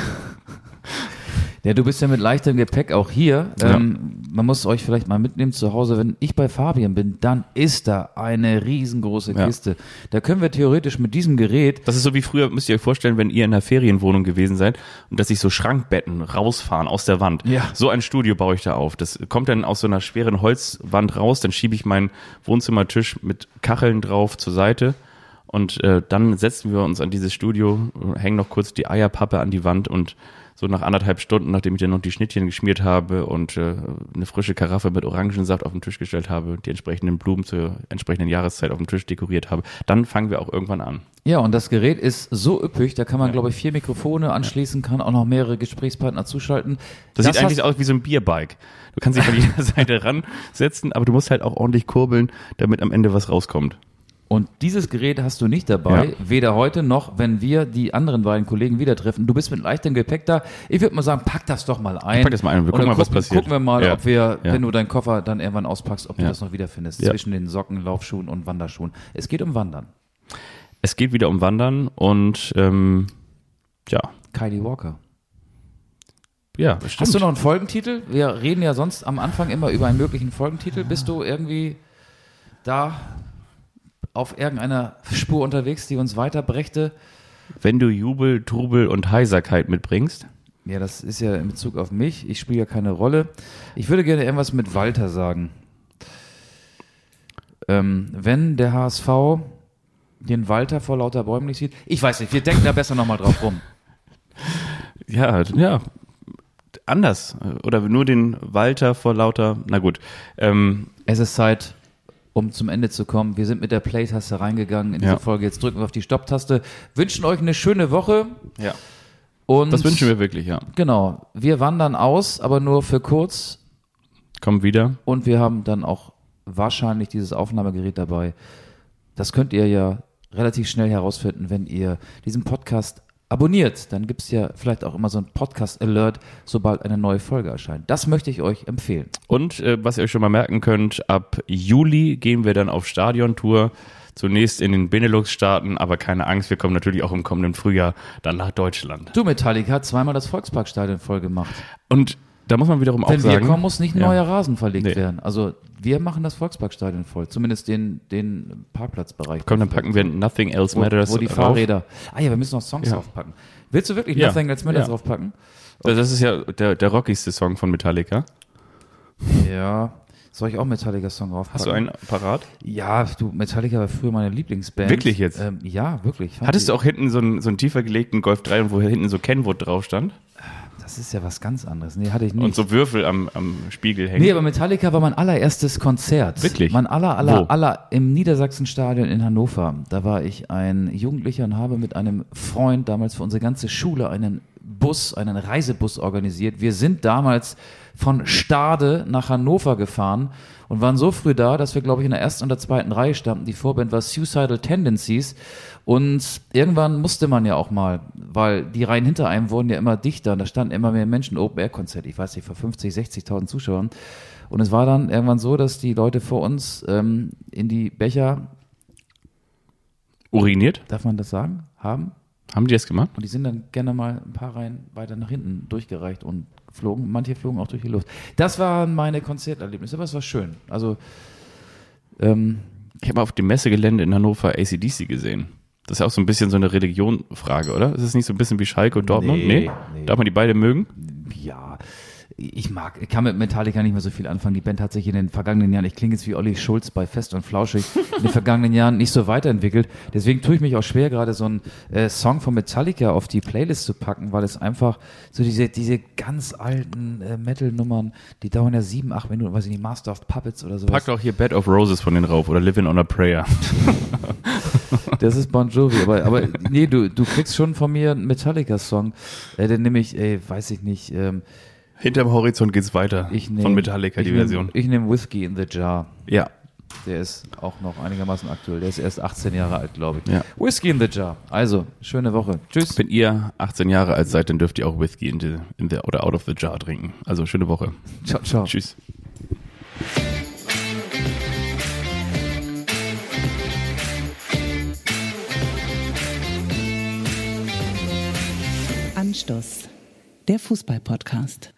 Ja, du bist ja mit leichtem Gepäck auch hier. Ja. Ähm, man muss euch vielleicht mal mitnehmen zu Hause. Wenn ich bei Fabian bin, dann ist da eine riesengroße Ja. Kiste. Da können wir theoretisch mit diesem Gerät Das ist so wie früher, müsst ihr euch vorstellen, wenn ihr in einer Ferienwohnung gewesen seid und dass sich so Schrankbetten rausfahren aus der Wand. Ja. So ein Studio baue ich da auf. Das kommt dann aus so einer schweren Holzwand raus, dann schiebe ich meinen Wohnzimmertisch mit Kacheln drauf zur Seite und äh, dann setzen wir uns an dieses Studio, hängen noch kurz die Eierpappe an die Wand und so nach anderthalb Stunden, nachdem ich dann noch die Schnittchen geschmiert habe und äh, eine frische Karaffe mit Orangensaft auf den Tisch gestellt habe, die entsprechenden Blumen zur entsprechenden Jahreszeit auf dem Tisch dekoriert habe, dann fangen wir auch irgendwann an. Ja, und das Gerät ist so üppig, da kann man, glaube ich, vier Mikrofone anschließen, kann auch noch mehrere Gesprächspartner zuschalten. Das, sieht eigentlich aus wie so ein Bierbike. Du kannst dich von jeder *laughs* Seite ransetzen, aber du musst halt auch ordentlich kurbeln, damit am Ende was rauskommt. Und dieses Gerät hast du nicht dabei, Ja. weder heute noch, wenn wir die anderen beiden Kollegen wieder treffen. Du bist mit leichtem Gepäck da. Ich würde mal sagen, pack das doch mal ein. pack das mal ein. Wir gucken mal, was passiert. Gucken wir mal, Ja. ob wir, Ja. wenn du deinen Koffer dann irgendwann auspackst, ob du das noch wiederfindest. Zwischen den Socken, Laufschuhen und Wanderschuhen. Es geht um Wandern. Es geht wieder um Wandern und ähm, ja, Kylie Walker. ja, das stimmt. Hast du noch einen Folgentitel? Wir reden ja sonst am Anfang immer über einen möglichen Folgentitel. Bist du irgendwie da auf irgendeiner Spur unterwegs, die uns weiterbrächte? Wenn du Jubel, Trubel und Heiserkeit mitbringst, Ja, das ist ja in Bezug auf mich. Ich spiele ja keine Rolle. Ich würde gerne irgendwas mit Walter sagen. Ähm, wenn der HSV den Walter vor lauter Bäumen nicht sieht. Ich weiß nicht, wir denken da besser nochmal drauf rum. *laughs* ja, ja, anders. Oder nur den Walter vor lauter, na gut. Ähm, Es ist Zeit, um zum Ende zu kommen. Wir sind mit der Play-Taste reingegangen in diese Ja. Folge. Jetzt drücken wir auf die Stopp-Taste. Wünschen euch eine schöne Woche. ja. Und Das wünschen wir wirklich, ja. Genau. Wir wandern aus, aber nur für kurz. Komm wieder. Und wir haben dann auch wahrscheinlich dieses Aufnahmegerät dabei. Das könnt ihr ja relativ schnell herausfinden, wenn ihr diesen Podcast abonniert. Dann gibt's ja vielleicht auch immer so ein Podcast-Alert, sobald eine neue Folge erscheint. Das möchte ich euch empfehlen. Und äh, was ihr euch schon mal merken könnt, ab Juli gehen wir dann auf Stadiontour. Zunächst in den Benelux-Staaten, aber keine Angst, wir kommen natürlich auch im kommenden Frühjahr dann nach Deutschland. Du, Metallica hat zweimal das Volksparkstadion voll gemacht. Und da muss man wiederum auch Wenn wir sagen, kommen, muss nicht ein Ja. neuer Rasen verlegt Nee. werden. Also wir machen das Volksparkstadion voll. Zumindest den, den Parkplatzbereich. komm, dann packen wir Nothing Else wo, Matters wo die drauf. Fahrräder. Ah ja, wir müssen noch Songs Ja. draufpacken. Willst du wirklich Ja. Nothing Else Matters Ja. draufpacken? Das ist ja der, der rockigste Song von Metallica. Ja. Soll ich auch Metallica-Song draufpacken? Hast du einen parat? Ja, du, Metallica war früher meine Lieblingsband. Wirklich jetzt? Ähm, ja, wirklich. Hattest du auch hinten so einen, so einen tiefer gelegten Golf 3, wo hinten so Kenwood drauf stand? Das ist ja was ganz anderes. Nee, hatte ich nicht. Und so Würfel am, am Spiegel hängen? Nee, aber Metallica war mein allererstes Konzert. Wirklich? Mein aller, aller, Wo? aller im Niedersachsenstadion in Hannover. Da war ich ein Jugendlicher und habe mit einem Freund damals für unsere ganze Schule einen Bus, einen Reisebus organisiert. Wir sind damals von Stade nach Hannover gefahren und waren so früh da, dass wir, glaube ich, in der ersten und der zweiten Reihe standen. Die Vorband war Suicidal Tendencies. Und irgendwann musste man ja auch mal, weil die Reihen hinter einem wurden ja immer dichter und da standen immer mehr Menschen, Open-Air-Konzert, ich weiß nicht, vor 50, 60.000 Zuschauern. Und es war dann irgendwann so, dass die Leute vor uns ähm, in die Becher, Uriniert? darf man das sagen, haben. Haben die das gemacht? Und die sind dann gerne mal ein paar Reihen weiter nach hinten durchgereicht und flogen. Manche flogen auch durch die Luft. Das waren meine Konzerterlebnisse, aber es war schön. Also, ähm, Ich habe auf dem Messegelände in Hannover ACDC gesehen. Das ist ja auch so ein bisschen so eine Religionfrage, oder? Ist es nicht so ein bisschen wie Schalke und Dortmund? Nee, nee. Darf man die beide mögen? ja, ich mag, ich kann mit Metallica nicht mehr so viel anfangen. Die Band hat sich in den vergangenen Jahren, ich klinge jetzt wie Olli Schulz bei Fest und Flauschig, in den vergangenen Jahren nicht so weiterentwickelt. Deswegen tue ich mich auch schwer, gerade so einen äh, Song von Metallica auf die Playlist zu packen, weil es einfach so diese, diese ganz alten äh, Metal-Nummern, die dauern ja sieben, acht Minuten, weiß ich nicht, Master of Puppets oder sowas. Pack doch hier Bed of Roses von den rauf oder Living on a Prayer. *laughs* Das ist Bon Jovi, aber, aber nee, du, du kriegst schon von mir einen Metallica-Song, äh, den nehme ich, ey, weiß ich nicht, ähm, Hinterm Horizont geht's weiter. Ich nehm, von Metallica, ich die nehm, Version. Ich nehme Whiskey in the Jar. Ja. Der ist auch noch einigermaßen aktuell. Der ist erst 18 Jahre alt, glaube ich. Ja. Whiskey in the Jar. Also, schöne Woche. Tschüss. Wenn ihr 18 Jahre alt seid, dann dürft ihr auch Whisky in the, in the, oder out of the jar trinken. Also schöne Woche. *laughs* Ciao, ciao. Tschüss. Anstoß, der Fußball-Podcast.